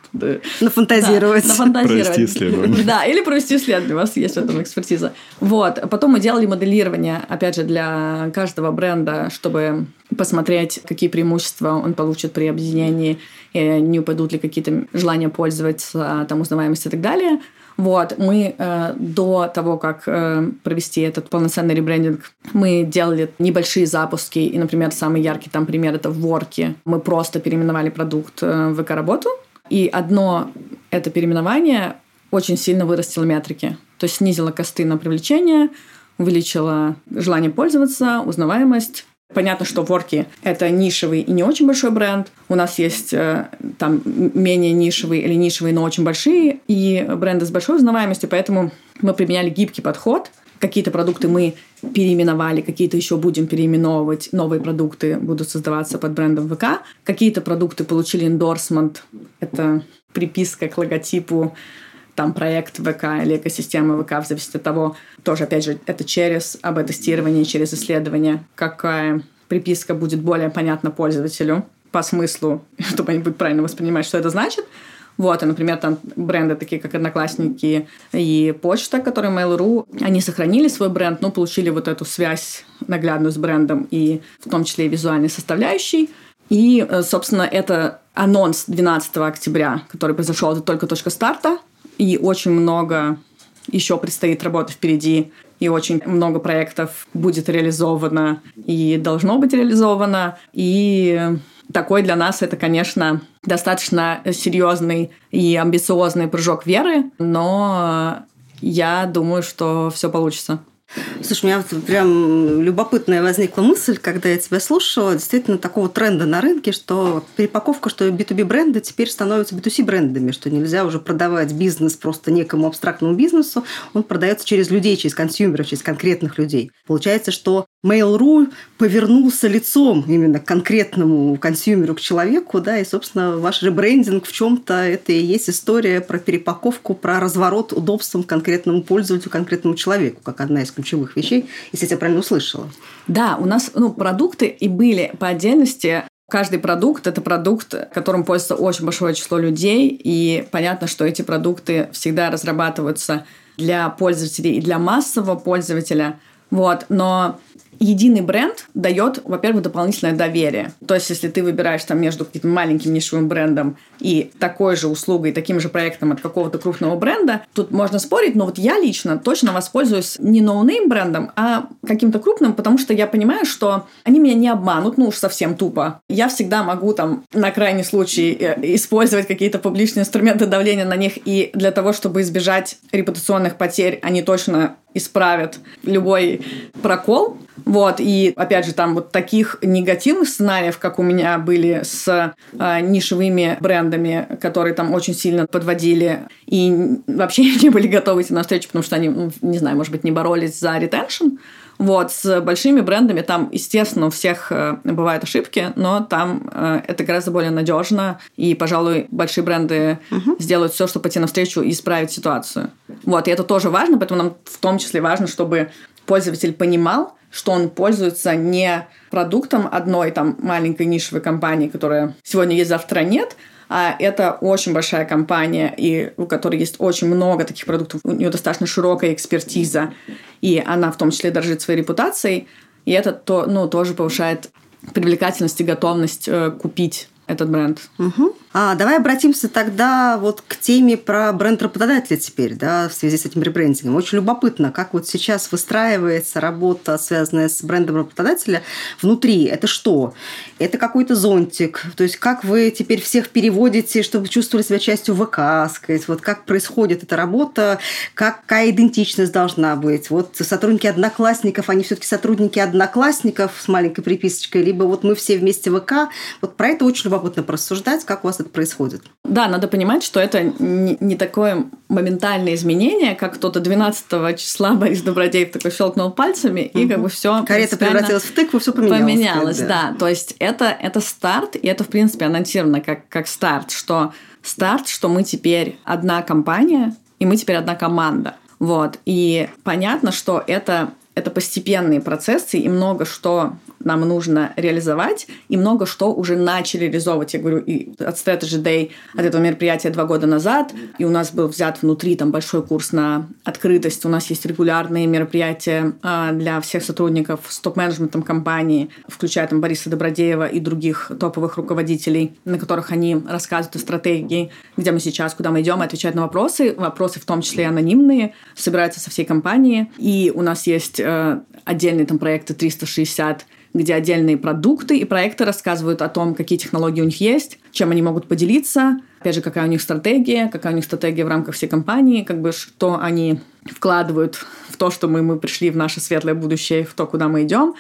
Нафантазировать. Да, нафантазировать. Провести исследование. Да, или провести исследование. У вас есть в этом экспертиза. Вот. Потом мы делали моделирование, опять же, для каждого бренда, чтобы посмотреть, какие преимущества он получит при объединении, не упадут ли какие-то желания пользоваться, там, узнаваемость и так далее. Вот, мы э, до того, как э, провести этот полноценный ребрендинг, мы делали небольшие запуски, и, например, самый яркий там пример — это в Ворке. Мы просто переименовали продукт э, в ВК-работу, и одно это переименование очень сильно вырастило метрики, то есть снизило косты на привлечение, увеличило желание пользоваться, узнаваемость, Понятно, что Ворки — это нишевый и не очень большой бренд. У нас есть э, там менее нишевые или нишевые, но очень большие, и бренды с большой узнаваемостью, поэтому мы применяли гибкий подход. Какие-то продукты мы переименовали, какие-то еще будем переименовывать, новые продукты будут создаваться под брендом ВК. Какие-то продукты получили эндорсмент, это приписка к логотипу там проект ВК или экосистема ВК, в зависимости от того, тоже, опять же, это через АБ-тестирование, через исследование, какая приписка будет более понятна пользователю по смыслу, чтобы они будут правильно воспринимать, что это значит. Вот, и, например, там бренды такие, как Одноклассники и Почта, которые Mail.ru, они сохранили свой бренд, но получили вот эту связь наглядную с брендом и в том числе и визуальной составляющей. И, э, собственно, это анонс 12 октября, который произошел, это только точка старта и очень много еще предстоит работы впереди, и очень много проектов будет реализовано и должно быть реализовано. И такой для нас это, конечно, достаточно серьезный и амбициозный прыжок веры, но я думаю, что все получится. Слушай, у меня вот прям любопытная возникла мысль, когда я тебя слушала, действительно такого тренда на рынке, что перепаковка, что B2B бренды теперь становятся B2C брендами, что нельзя уже продавать бизнес просто некому абстрактному бизнесу, он продается через людей, через консюмеров, через конкретных людей. Получается, что Mail.ru повернулся лицом именно к конкретному консюмеру, к человеку, да, и, собственно, ваш ребрендинг в чем-то это и есть история про перепаковку, про разворот удобством конкретному пользователю, конкретному человеку, как одна из ключевых вещей, если я тебя правильно услышала. Да, у нас ну, продукты и были по отдельности Каждый продукт – это продукт, которым пользуется очень большое число людей, и понятно, что эти продукты всегда разрабатываются для пользователей и для массового пользователя. Вот. Но единый бренд дает, во-первых, дополнительное доверие. То есть, если ты выбираешь там между каким-то маленьким нишевым брендом и такой же услугой, таким же проектом от какого-то крупного бренда, тут можно спорить, но вот я лично точно воспользуюсь не no-name брендом, а каким-то крупным, потому что я понимаю, что они меня не обманут, ну уж совсем тупо. Я всегда могу там на крайний случай э, использовать какие-то публичные инструменты давления на них, и для того, чтобы избежать репутационных потерь, они точно исправят любой прокол. Вот, и опять же, там вот таких негативных сценариев, как у меня были с э, нишевыми брендами, которые там очень сильно подводили и вообще не были готовы идти навстречу, потому что они, ну, не знаю, может быть, не боролись за ретеншн. Вот, с большими брендами там, естественно, у всех э, бывают ошибки, но там э, это гораздо более надежно, и, пожалуй, большие бренды угу. сделают все, чтобы пойти навстречу и исправить ситуацию. Вот, и это тоже важно, поэтому нам в том числе важно, чтобы пользователь понимал, что он пользуется не продуктом одной там маленькой нишевой компании, которая сегодня есть, завтра нет, а это очень большая компания, и у которой есть очень много таких продуктов, у нее достаточно широкая экспертиза, и она в том числе дорожит своей репутацией, и это то, ну, тоже повышает привлекательность и готовность э, купить этот бренд. Угу. А, давай обратимся тогда вот к теме про бренд работодателя теперь, да, в связи с этим ребрендингом. Очень любопытно, как вот сейчас выстраивается работа, связанная с брендом работодателя внутри. Это что? Это какой-то зонтик? То есть как вы теперь всех переводите, чтобы чувствовали себя частью ВК, сказать, вот как происходит эта работа, какая идентичность должна быть? Вот сотрудники одноклассников, они все-таки сотрудники одноклассников с маленькой приписочкой, либо вот мы все вместе ВК. Вот про это очень любопытно порассуждать, как у вас это происходит. Да, надо понимать, что это не, такое моментальное изменение, как кто-то 12 числа Борис Добродеев такой щелкнул пальцами, и как бы все Карета превратилась в тыкву, все поменялось. Поменялось, да. да. То есть это, это старт, и это, в принципе, анонсировано как, как старт, что старт, что мы теперь одна компания, и мы теперь одна команда. Вот. И понятно, что это это постепенные процессы, и много что нам нужно реализовать, и много что уже начали реализовывать. Я говорю, и от Strategy Day, от этого мероприятия два года назад, и у нас был взят внутри там большой курс на открытость. У нас есть регулярные мероприятия а, для всех сотрудников с топ-менеджментом компании, включая там Бориса Добродеева и других топовых руководителей, на которых они рассказывают о стратегии, где мы сейчас, куда мы идем, и отвечают на вопросы. Вопросы в том числе анонимные, собираются со всей компании. И у нас есть э, отдельные там проекты 360 где отдельные продукты и проекты рассказывают о том, какие технологии у них есть, чем они могут поделиться, опять же, какая у них стратегия, какая у них стратегия в рамках всей компании, как бы что они вкладывают в то, что мы, мы пришли в наше светлое будущее, в то, куда мы идем.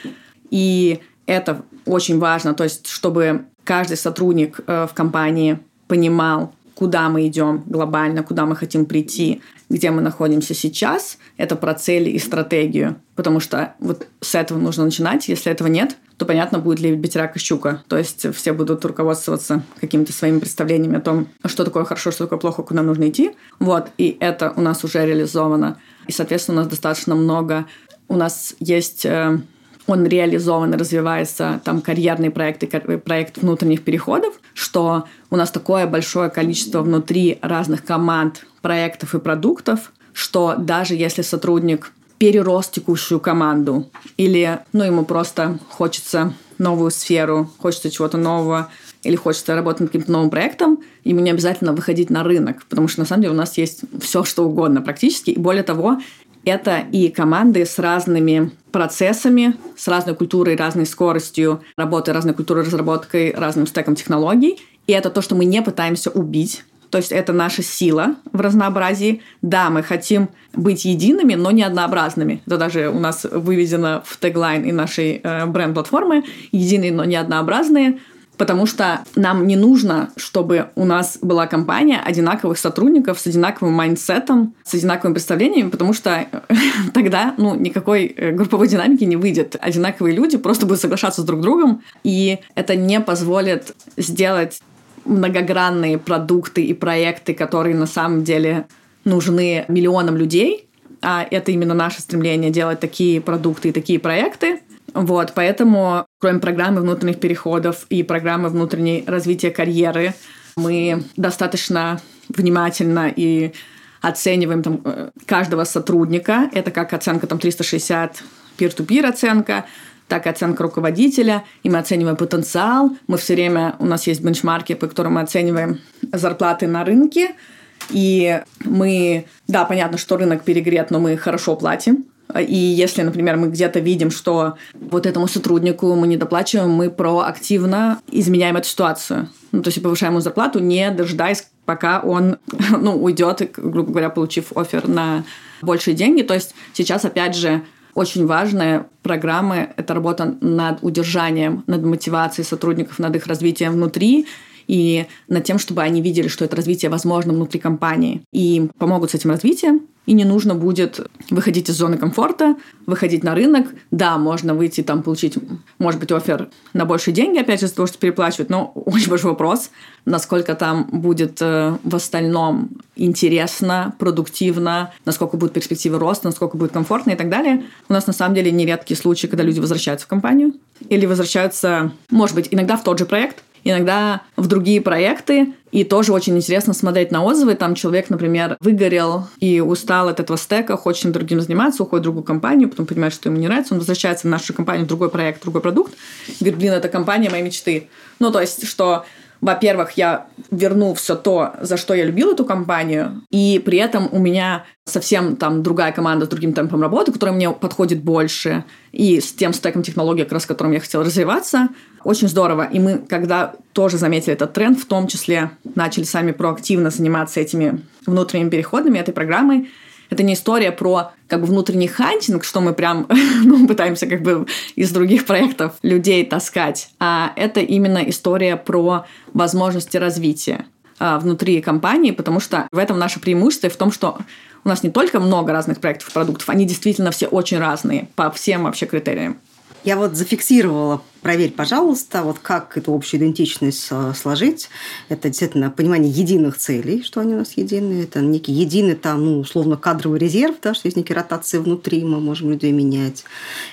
И это очень важно, то есть, чтобы каждый сотрудник э, в компании понимал, куда мы идем глобально, куда мы хотим прийти, где мы находимся сейчас, это про цели и стратегию. Потому что вот с этого нужно начинать. Если этого нет, то, понятно, будет лебедь, рак и щука. То есть все будут руководствоваться какими-то своими представлениями о том, что такое хорошо, что такое плохо, куда нужно идти. Вот, и это у нас уже реализовано. И, соответственно, у нас достаточно много... У нас есть э, он реализован развивается, там карьерные проекты, проект внутренних переходов, что у нас такое большое количество внутри разных команд, проектов и продуктов, что даже если сотрудник перерос текущую команду или ну, ему просто хочется новую сферу, хочется чего-то нового, или хочется работать над каким-то новым проектом, ему не обязательно выходить на рынок, потому что на самом деле у нас есть все, что угодно практически. И более того, это и команды с разными процессами, с разной культурой, разной скоростью работы, разной культурой разработкой, разным стеком технологий. И это то, что мы не пытаемся убить. То есть это наша сила в разнообразии. Да, мы хотим быть едиными, но не однообразными. Это даже у нас выведено в tagline и нашей э, бренд-платформы. Единые, но не однообразные потому что нам не нужно, чтобы у нас была компания одинаковых сотрудников с одинаковым майндсетом, с одинаковыми представлениями, потому что тогда ну, никакой э, групповой динамики не выйдет. Одинаковые люди просто будут соглашаться с друг другом, и это не позволит сделать многогранные продукты и проекты, которые на самом деле нужны миллионам людей, а это именно наше стремление делать такие продукты и такие проекты, вот, поэтому, кроме программы внутренних переходов и программы внутренней развития карьеры, мы достаточно внимательно и оцениваем там, э, каждого сотрудника. Это как оценка там 360 peer-to-peer оценка, так и оценка руководителя, и мы оцениваем потенциал. Мы все время, у нас есть бенчмарки, по которым мы оцениваем зарплаты на рынке, и мы, да, понятно, что рынок перегрет, но мы хорошо платим. И если, например, мы где-то видим, что вот этому сотруднику мы не доплачиваем, мы проактивно изменяем эту ситуацию. Ну, то есть повышаем ему зарплату, не дожидаясь, пока он ну, уйдет, грубо говоря, получив офер на большие деньги. То есть сейчас, опять же, очень важная программа — это работа над удержанием, над мотивацией сотрудников, над их развитием внутри и над тем, чтобы они видели, что это развитие возможно внутри компании. И помогут с этим развитием, и не нужно будет выходить из зоны комфорта, выходить на рынок. Да, можно выйти там, получить, может быть, офер на большие деньги, опять же, из-за того, что переплачивают, но очень большой вопрос, насколько там будет э, в остальном интересно, продуктивно, насколько будут перспективы роста, насколько будет комфортно и так далее. У нас на самом деле нередкие случаи, когда люди возвращаются в компанию или возвращаются, может быть, иногда в тот же проект, иногда в другие проекты. И тоже очень интересно смотреть на отзывы. Там человек, например, выгорел и устал от этого стека, хочет другим заниматься, уходит в другую компанию, потом понимает, что ему не нравится, он возвращается в нашу компанию, в другой проект, в другой продукт, и говорит, блин, это компания моей мечты. Ну, то есть, что во-первых, я верну все то, за что я любил эту компанию, и при этом у меня совсем там другая команда с другим темпом работы, которая мне подходит больше, и с тем стеком технологий, как раз которым я хотела развиваться. Очень здорово. И мы, когда тоже заметили этот тренд, в том числе начали сами проактивно заниматься этими внутренними переходами этой программы, это не история про как бы внутренний хантинг, что мы прям ну, пытаемся как бы из других проектов людей таскать, а это именно история про возможности развития а, внутри компании, потому что в этом наше преимущество в том, что у нас не только много разных проектов и продуктов, они действительно все очень разные по всем вообще критериям. Я вот зафиксировала, проверь, пожалуйста, вот как эту общую идентичность э, сложить. Это действительно понимание единых целей, что они у нас единые. Это некий единый там, ну, условно, кадровый резерв, да, что есть некие ротации внутри, мы можем людей менять.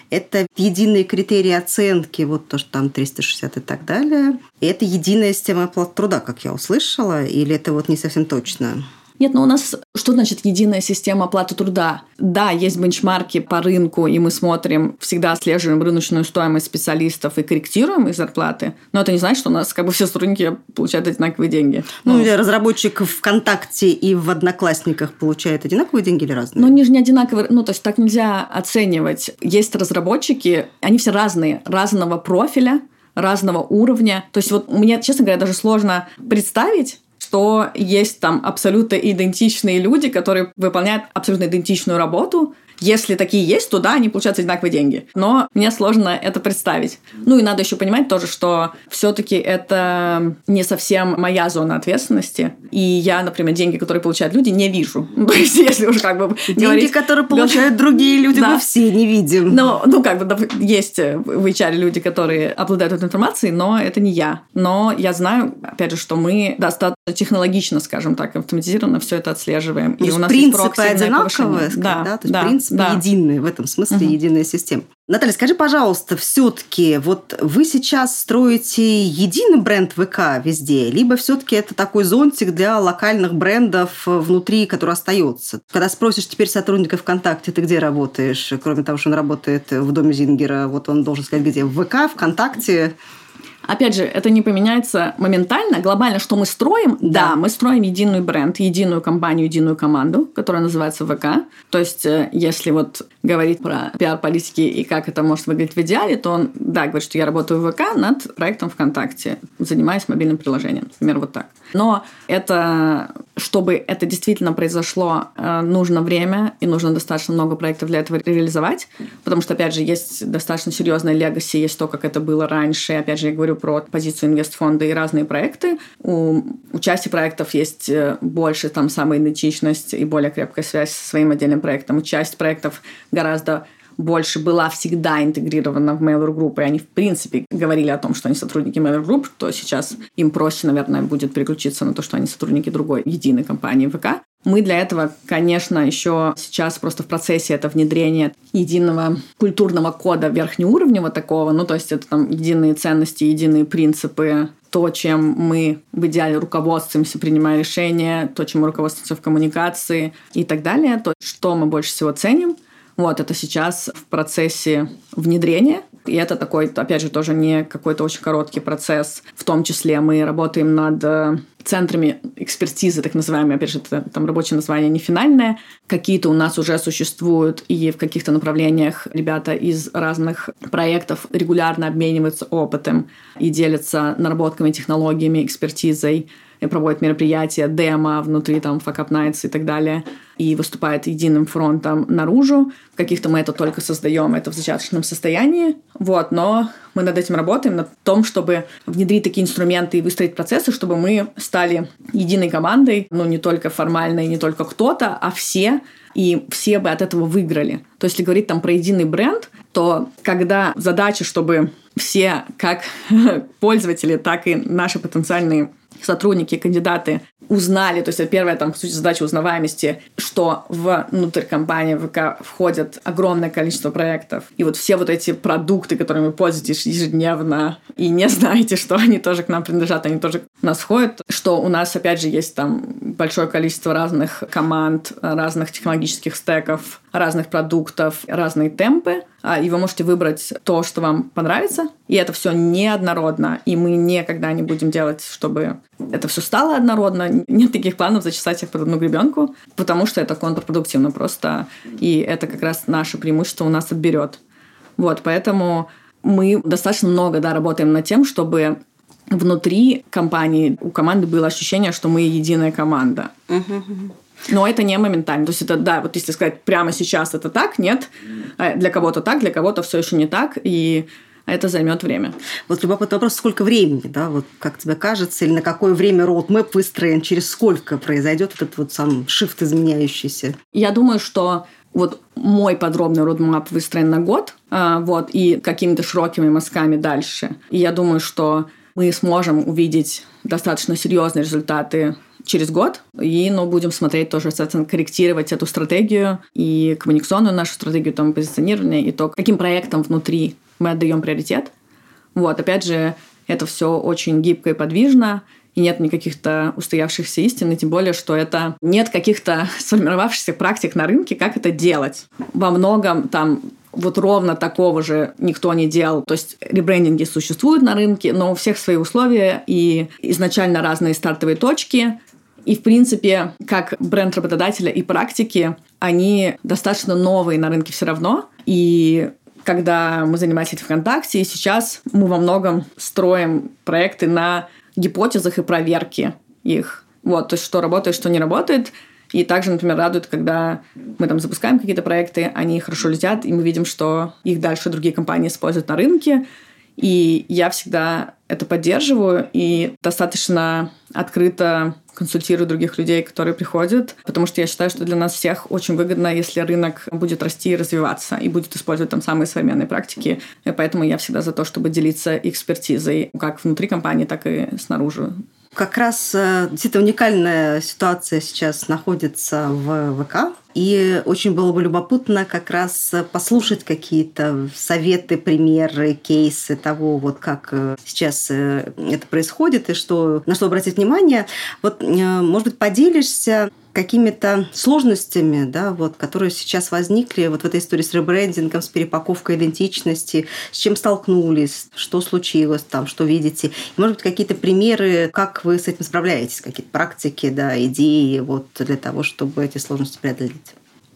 Это единые критерии оценки, вот то, что там 360 и так далее. И это единая система оплаты труда, как я услышала, или это вот не совсем точно? Нет, но у нас что значит единая система оплаты труда? Да, есть бенчмарки по рынку, и мы смотрим, всегда отслеживаем рыночную стоимость специалистов и корректируем их зарплаты, но это не значит, что у нас как бы все сотрудники получают одинаковые деньги. Ну, ну разработчик ВКонтакте и в Одноклассниках получает одинаковые деньги или разные? Ну, они же не одинаковые, ну, то есть так нельзя оценивать. Есть разработчики, они все разные, разного профиля, разного уровня. То есть вот мне, честно говоря, даже сложно представить, что есть там абсолютно идентичные люди, которые выполняют абсолютно идентичную работу, если такие есть, то да, они получают одинаковые деньги. Но мне сложно это представить. Ну и надо еще понимать тоже, что все-таки это не совсем моя зона ответственности. И я, например, деньги, которые получают люди, не вижу. Ну, то есть, если уже как бы Деньги, говорить... которые получают другие люди, мы все не видим. Но, ну, как бы есть в HR люди, которые обладают этой информацией, но это не я. Но я знаю, опять же, что мы достаточно технологично, скажем так, автоматизированно все это отслеживаем. То и у нас принципы есть одинаковые, да, да, то есть да, принципы да. единые в этом смысле, угу. единая система. Наталья, скажи, пожалуйста, все-таки вот вы сейчас строите единый бренд ВК везде, либо все-таки это такой зонтик для локальных брендов внутри, который остается? Когда спросишь теперь сотрудника ВКонтакте, ты где работаешь, кроме того, что он работает в доме Зингера, вот он должен сказать, где? В ВК, ВКонтакте, Опять же, это не поменяется моментально. Глобально, что мы строим? Да, да мы строим единый бренд, единую компанию, единую команду, которая называется ВК. То есть, э, если вот говорить про пиар-политики и как это может выглядеть в идеале, то он, да, говорит, что я работаю в ВК над проектом ВКонтакте, занимаюсь мобильным приложением. Например, вот так. Но это, чтобы это действительно произошло, э, нужно время и нужно достаточно много проектов для этого реализовать, потому что, опять же, есть достаточно серьезная легаси, есть то, как это было раньше. Опять же, я говорю про позицию инвестфонда и разные проекты. У, у части проектов есть э, больше там самоидентичность и более крепкая связь со своим отдельным проектом. У часть проектов гораздо больше была всегда интегрирована в Mail.ru Group, и они, в принципе, говорили о том, что они сотрудники Mail.ru Group, то сейчас им проще, наверное, будет переключиться на то, что они сотрудники другой единой компании ВК. Мы для этого, конечно, еще сейчас просто в процессе это внедрения единого культурного кода верхнеуровневого такого, ну, то есть это там единые ценности, единые принципы, то, чем мы в идеале руководствуемся, принимая решения, то, чем мы руководствуемся в коммуникации и так далее, то, что мы больше всего ценим – вот, это сейчас в процессе внедрения. И это такой, опять же, тоже не какой-то очень короткий процесс. В том числе мы работаем над э, центрами экспертизы, так называемые, опять же, это, там рабочее название не финальное. Какие-то у нас уже существуют, и в каких-то направлениях ребята из разных проектов регулярно обмениваются опытом и делятся наработками, технологиями, экспертизой проводит мероприятия, демо внутри там Fuck Up Nights и так далее, и выступает единым фронтом наружу. Каких-то мы это только создаем, это в зачаточном состоянии, вот, но мы над этим работаем, над том, чтобы внедрить такие инструменты и выстроить процессы, чтобы мы стали единой командой, ну, не только формальной, не только кто-то, а все, и все бы от этого выиграли. То есть, если говорить там про единый бренд, то когда задача, чтобы все, как пользователи, так и наши потенциальные сотрудники, кандидаты узнали, то есть это первая там, по сути, задача узнаваемости, что внутрь компании ВК входят огромное количество проектов. И вот все вот эти продукты, которыми вы пользуетесь ежедневно, и не знаете, что они тоже к нам принадлежат, они тоже к нас входят, что у нас, опять же, есть там большое количество разных команд, разных технологических стеков, разных продуктов, разные темпы, и вы можете выбрать то, что вам понравится, и это все неоднородно, и мы никогда не будем делать, чтобы это все стало однородно, нет таких планов зачесать всех под одну гребенку, потому что это контрпродуктивно просто, и это как раз наше преимущество у нас отберет. Вот, поэтому мы достаточно много да, работаем над тем, чтобы внутри компании у команды было ощущение, что мы единая команда. Но это не моментально. То есть это, да, вот если сказать прямо сейчас это так, нет. А для кого-то так, для кого-то все еще не так. И это займет время. Вот любопытный вопрос, сколько времени, да, вот как тебе кажется, или на какое время роудмэп выстроен, через сколько произойдет этот вот сам шифт изменяющийся? Я думаю, что вот мой подробный родмап выстроен на год, а, вот, и какими-то широкими мазками дальше. И я думаю, что мы сможем увидеть достаточно серьезные результаты через год, и, ну, будем смотреть тоже, соответственно, корректировать эту стратегию и коммуникационную нашу стратегию, там, позиционирования, и то, каким проектам внутри мы отдаем приоритет. Вот, опять же, это все очень гибко и подвижно, и нет никаких-то устоявшихся истин, и тем более, что это нет каких-то сформировавшихся практик на рынке, как это делать. Во многом там вот ровно такого же никто не делал. То есть ребрендинги существуют на рынке, но у всех свои условия и изначально разные стартовые точки. И, в принципе, как бренд работодателя и практики, они достаточно новые на рынке все равно. И когда мы занимались этим ВКонтакте, и сейчас мы во многом строим проекты на гипотезах и проверке их. Вот, то есть что работает, что не работает. И также, например, радует, когда мы там запускаем какие-то проекты, они хорошо летят, и мы видим, что их дальше другие компании используют на рынке. И я всегда это поддерживаю и достаточно открыто консультирую других людей, которые приходят, потому что я считаю, что для нас всех очень выгодно, если рынок будет расти и развиваться, и будет использовать там самые современные практики. И поэтому я всегда за то, чтобы делиться экспертизой как внутри компании, так и снаружи. Как раз э, действительно уникальная ситуация сейчас находится в ВК. И очень было бы любопытно как раз послушать какие-то советы, примеры, кейсы того, вот как э, сейчас э, это происходит и что, на что обратить внимание. Вот, может быть, поделишься какими-то сложностями, да, вот, которые сейчас возникли вот в этой истории с ребрендингом, с перепаковкой идентичности, с чем столкнулись, что случилось там, что видите. И, может быть, какие-то примеры, как вы с этим справляетесь, какие-то практики, да, идеи вот для того, чтобы эти сложности преодолеть.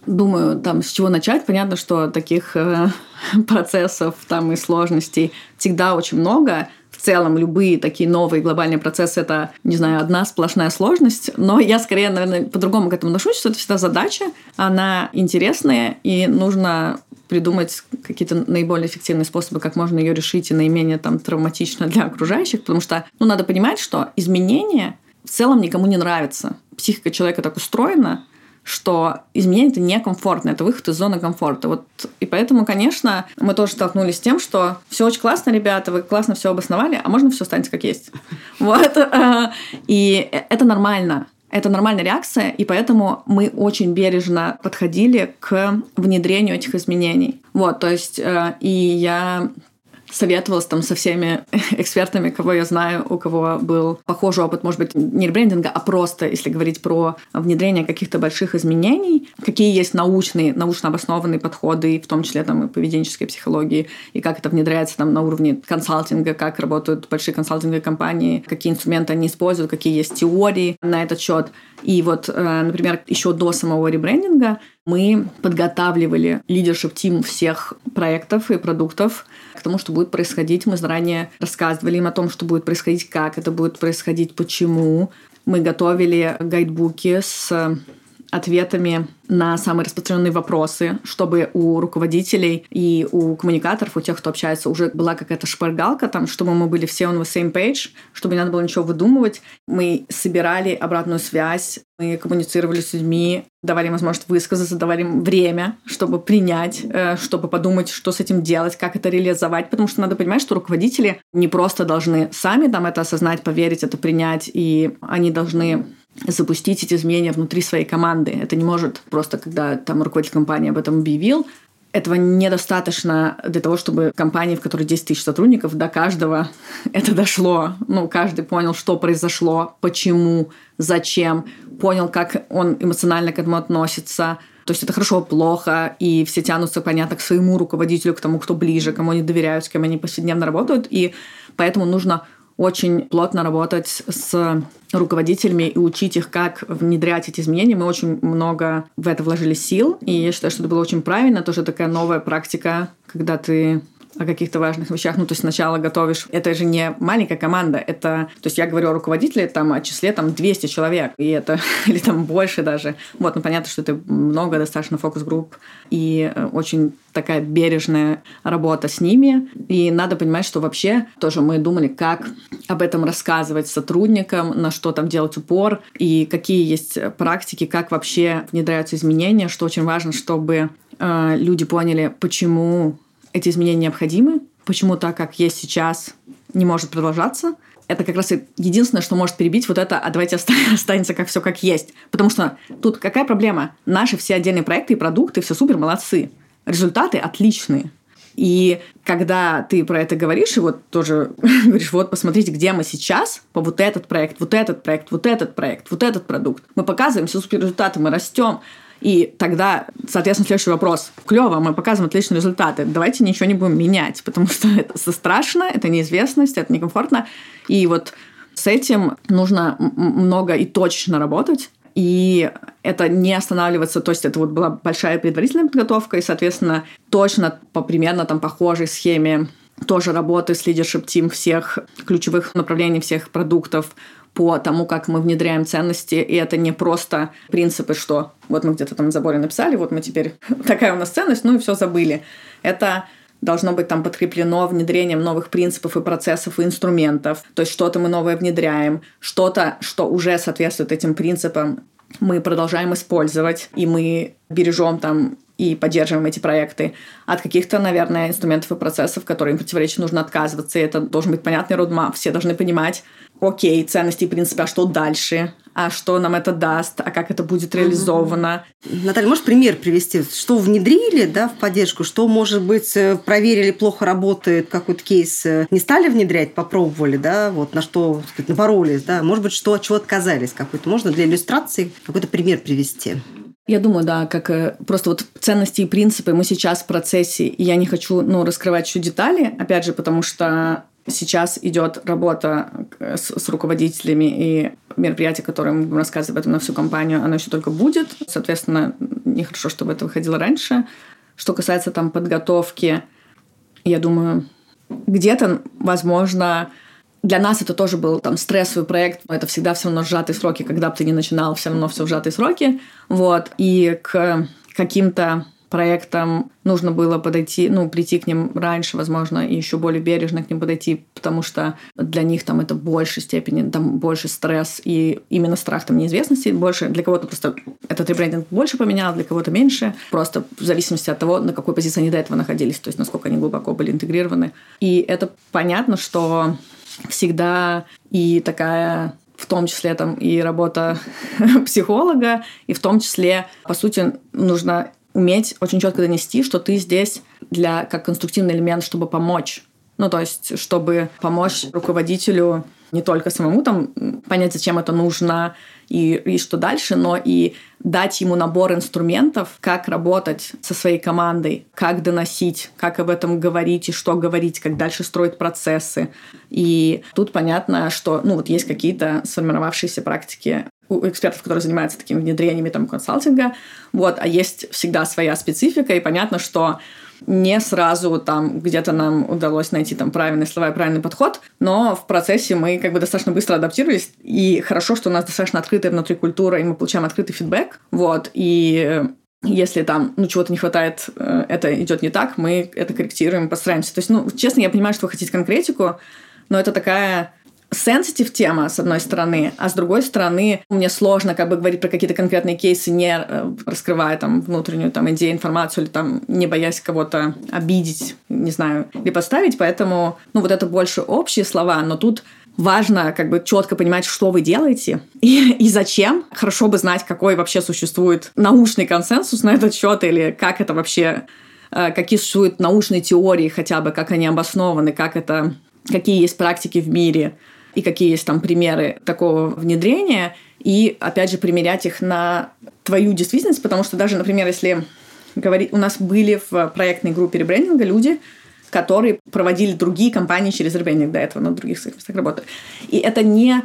Думаю, там с чего начать. Понятно, что таких э, процессов там и сложностей всегда очень много. Целом любые такие новые глобальные процессы это, не знаю, одна сплошная сложность, но я скорее, наверное, по-другому к этому отношусь, что это всегда задача, она интересная, и нужно придумать какие-то наиболее эффективные способы, как можно ее решить и наименее там травматично для окружающих, потому что, ну, надо понимать, что изменения в целом никому не нравятся. Психика человека так устроена, что изменение это некомфортно, это выход из зоны комфорта. Вот, и поэтому, конечно, мы тоже столкнулись с тем, что все очень классно, ребята, вы классно все обосновали, а можно все останется как есть. Вот. Э, и это нормально. Это нормальная реакция, и поэтому мы очень бережно подходили к внедрению этих изменений. Вот, то есть, э, и я советовалась там со всеми экспертами, кого я знаю, у кого был похожий опыт, может быть, не ребрендинга, а просто, если говорить про внедрение каких-то больших изменений, какие есть научные, научно обоснованные подходы, в том числе там и поведенческой психологии, и как это внедряется там на уровне консалтинга, как работают большие консалтинговые компании, какие инструменты они используют, какие есть теории на этот счет. И вот, э, например, еще до самого ребрендинга мы подготавливали лидершип тим всех проектов и продуктов к тому, что будет происходить. Мы заранее рассказывали им о том, что будет происходить, как это будет происходить, почему. Мы готовили гайдбуки с ответами на самые распространенные вопросы, чтобы у руководителей и у коммуникаторов, у тех, кто общается, уже была какая-то шпаргалка там, чтобы мы были все on the same page, чтобы не надо было ничего выдумывать. Мы собирали обратную связь, мы коммуницировали с людьми, давали им возможность высказаться, давали им время, чтобы принять, э, чтобы подумать, что с этим делать, как это реализовать, потому что надо понимать, что руководители не просто должны сами там это осознать, поверить, это принять, и они должны запустить эти изменения внутри своей команды. Это не может просто, когда там руководитель компании об этом объявил, этого недостаточно для того, чтобы компании, в которой 10 тысяч сотрудников, до каждого это дошло. Ну, каждый понял, что произошло, почему, зачем, понял, как он эмоционально к этому относится. То есть это хорошо, плохо, и все тянутся, понятно, к своему руководителю, к тому, кто ближе, кому они доверяют, с кем они повседневно работают. И поэтому нужно очень плотно работать с руководителями и учить их, как внедрять эти изменения. Мы очень много в это вложили сил, и я считаю, что это было очень правильно. Тоже такая новая практика, когда ты о каких-то важных вещах. Ну, то есть сначала готовишь... Это же не маленькая команда, это... То есть я говорю о руководителе, там, о числе там 200 человек, и это... Или там больше даже. Вот, ну, понятно, что это много достаточно фокус-групп, и э, очень такая бережная работа с ними. И надо понимать, что вообще тоже мы думали, как об этом рассказывать сотрудникам, на что там делать упор, и какие есть практики, как вообще внедряются изменения, что очень важно, чтобы э, люди поняли, почему эти изменения необходимы, почему так, как есть сейчас, не может продолжаться. Это как раз единственное, что может перебить вот это, а давайте останется как все как есть. Потому что тут какая проблема? Наши все отдельные проекты и продукты, все супер, молодцы. Результаты отличные. И когда ты про это говоришь, и вот тоже говоришь, вот посмотрите, где мы сейчас, по вот этот проект, вот этот проект, вот этот проект, вот этот продукт. Мы показываем все супер результаты, мы растем, и тогда, соответственно, следующий вопрос. Клево, мы показываем отличные результаты. Давайте ничего не будем менять, потому что это страшно, это неизвестность, это некомфортно. И вот с этим нужно много и точно работать. И это не останавливаться, то есть это вот была большая предварительная подготовка, и, соответственно, точно по примерно там похожей схеме тоже работы с лидершип тим всех ключевых направлений, всех продуктов, по тому, как мы внедряем ценности, и это не просто принципы, что вот мы где-то там на заборе написали, вот мы теперь такая у нас ценность, ну и все забыли. Это должно быть там подкреплено внедрением новых принципов и процессов и инструментов. То есть что-то мы новое внедряем, что-то, что уже соответствует этим принципам, мы продолжаем использовать, и мы бережем там и поддерживаем эти проекты. От каких-то, наверное, инструментов и процессов, которые им противоречат, нужно отказываться. И это должен быть понятный родмап. Все должны понимать, окей, ценности и принципы, а что дальше? А что нам это даст? А как это будет реализовано? Наталья, можешь пример привести? Что внедрили да, в поддержку? Что, может быть, э, проверили, плохо работает, какой-то кейс э, не стали внедрять, попробовали, да, вот на что сказать, напоролись, да? Может быть, что, от чего отказались какой-то? Можно для иллюстрации какой-то пример привести? Я думаю, да, как э, просто вот ценности и принципы мы сейчас в процессе, и я не хочу, ну, раскрывать еще детали, опять же, потому что сейчас идет работа э, с, с руководителями и мероприятие, которое мы будем рассказывать об этом на всю компанию, оно еще только будет. Соответственно, нехорошо, чтобы это выходило раньше. Что касается там подготовки, я думаю, где-то, возможно, для нас это тоже был там стрессовый проект. Это всегда все равно сжатые сроки. Когда бы ты ни начинал, все равно все в сжатые сроки. Вот. И к каким-то проектам нужно было подойти, ну, прийти к ним раньше, возможно, и еще более бережно к ним подойти, потому что для них там это в большей степени, там больше стресс и именно страх там неизвестности больше. Для кого-то просто этот ребрендинг больше поменял, для кого-то меньше. Просто в зависимости от того, на какой позиции они до этого находились, то есть насколько они глубоко были интегрированы. И это понятно, что всегда и такая в том числе там и работа психолога, и в том числе, по сути, нужно уметь очень четко донести, что ты здесь для, как конструктивный элемент, чтобы помочь Ну, то есть, чтобы помочь руководителю не только самому там понять, зачем это нужно и, и что дальше, но и дать ему набор инструментов, как работать со своей командой, как доносить, как об этом говорить и что говорить, как дальше строить процессы. И тут понятно, что ну, вот есть какие-то сформировавшиеся практики у экспертов, которые занимаются такими внедрениями там, консалтинга, вот, а есть всегда своя специфика, и понятно, что не сразу там где-то нам удалось найти там правильные слова и правильный подход, но в процессе мы как бы достаточно быстро адаптировались, и хорошо, что у нас достаточно открытая внутри культура, и мы получаем открытый фидбэк, вот, и если там, ну, чего-то не хватает, э, это идет не так, мы это корректируем, постараемся. То есть, ну, честно, я понимаю, что вы хотите конкретику, но это такая сенситив тема, с одной стороны, а с другой стороны, мне сложно как бы говорить про какие-то конкретные кейсы, не э, раскрывая там внутреннюю там идею, информацию или там не боясь кого-то обидеть, не знаю, или поставить, поэтому, ну, вот это больше общие слова, но тут важно как бы четко понимать, что вы делаете и, и зачем. Хорошо бы знать, какой вообще существует научный консенсус на этот счет или как это вообще э, какие существуют научные теории хотя бы, как они обоснованы, как это, какие есть практики в мире, и какие есть там примеры такого внедрения, и, опять же, примерять их на твою действительность, потому что даже, например, если говорить... У нас были в проектной группе ребрендинга люди, которые проводили другие компании через ребрендинг до этого, на других местах работы. И это не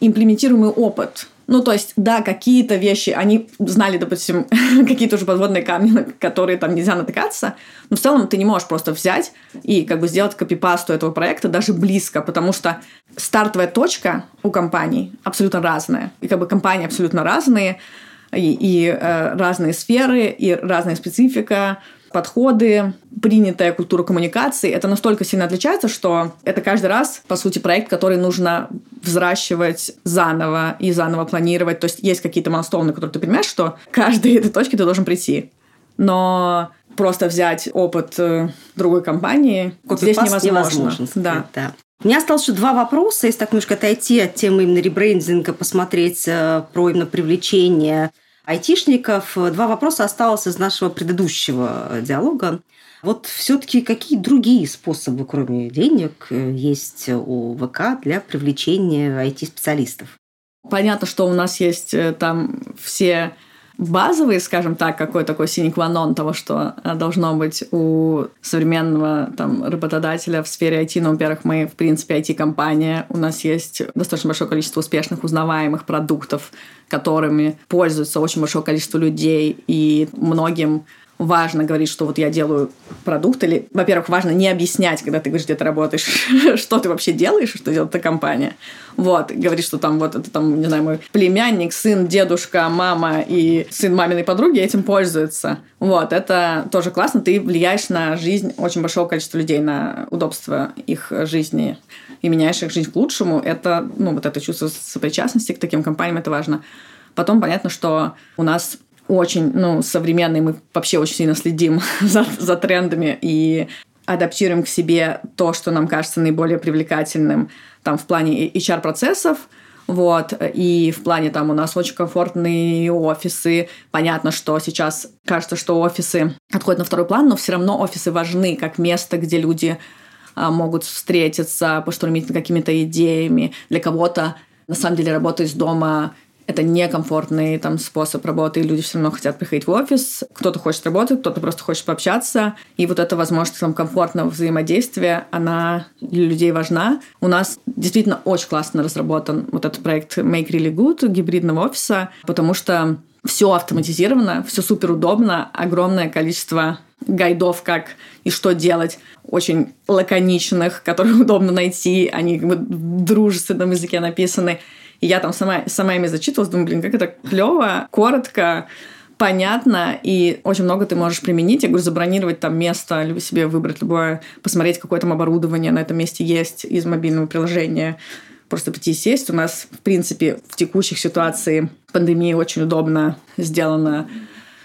имплементируемый опыт. Ну, то есть, да, какие-то вещи, они знали, допустим, какие-то уже подводные камни, на которые там нельзя натыкаться, но в целом ты не можешь просто взять и как бы сделать копипасту этого проекта даже близко, потому что стартовая точка у компаний абсолютно разная. И как бы компании абсолютно разные, и, и э, разные сферы, и разная специфика, подходы, принятая культура коммуникации, это настолько сильно отличается, что это каждый раз, по сути, проект, который нужно взращивать заново и заново планировать. То есть есть какие-то майлстоуны, которые ты понимаешь, что каждой этой точки ты должен прийти. Но просто взять опыт э, другой компании здесь невозможно. невозможно да. да. У меня осталось еще два вопроса. Если так немножко отойти от темы именно ребрендинга, посмотреть э, про именно привлечение айтишников. Два вопроса осталось из нашего предыдущего диалога. Вот все-таки какие другие способы, кроме денег, есть у ВК для привлечения IT-специалистов? Понятно, что у нас есть э, там все базовый, скажем так, какой такой синикванон того, что э, должно быть у современного там, работодателя в сфере IT. Ну, во-первых, мы, в принципе, IT-компания. У нас есть достаточно большое количество успешных, узнаваемых продуктов, которыми пользуется очень большое количество людей, и многим важно говорить, что вот я делаю продукт, или, во-первых, важно не объяснять, когда ты говоришь, где ты работаешь, что ты вообще делаешь, что делает эта компания. Вот, говорить, что там вот это там, не знаю, мой племянник, сын, дедушка, мама и сын маминой подруги этим пользуются. Вот, это тоже классно, ты влияешь на жизнь очень большого количества людей, на удобство их жизни и меняешь их жизнь к лучшему. Это, ну, вот это чувство сопричастности к таким компаниям, это важно. Потом понятно, что у нас очень, ну, современный, мы вообще очень сильно следим за, за трендами и адаптируем к себе то, что нам кажется наиболее привлекательным там в плане HR-процессов, вот, и в плане там у нас очень комфортные офисы. Понятно, что сейчас кажется, что офисы отходят на второй план, но все равно офисы важны как место, где люди а, могут встретиться, поштурмить какими-то идеями. Для кого-то на самом деле работа из дома это некомфортный там способ работы, и люди все равно хотят приходить в офис. Кто-то хочет работать, кто-то просто хочет пообщаться. И вот эта возможность там, комфортного взаимодействия, она для людей важна. У нас действительно очень классно разработан вот этот проект Make Really Good гибридного офиса, потому что все автоматизировано, все супер удобно, огромное количество гайдов, как и что делать, очень лаконичных, которые удобно найти, они как бы в дружественном языке написаны. И я там сама, сама ими зачитывалась, думаю, блин, как это клево, коротко, понятно, и очень много ты можешь применить. Я говорю, забронировать там место, либо себе выбрать любое, посмотреть, какое там оборудование на этом месте есть из мобильного приложения, просто прийти и сесть. У нас, в принципе, в текущих ситуациях пандемии очень удобно сделано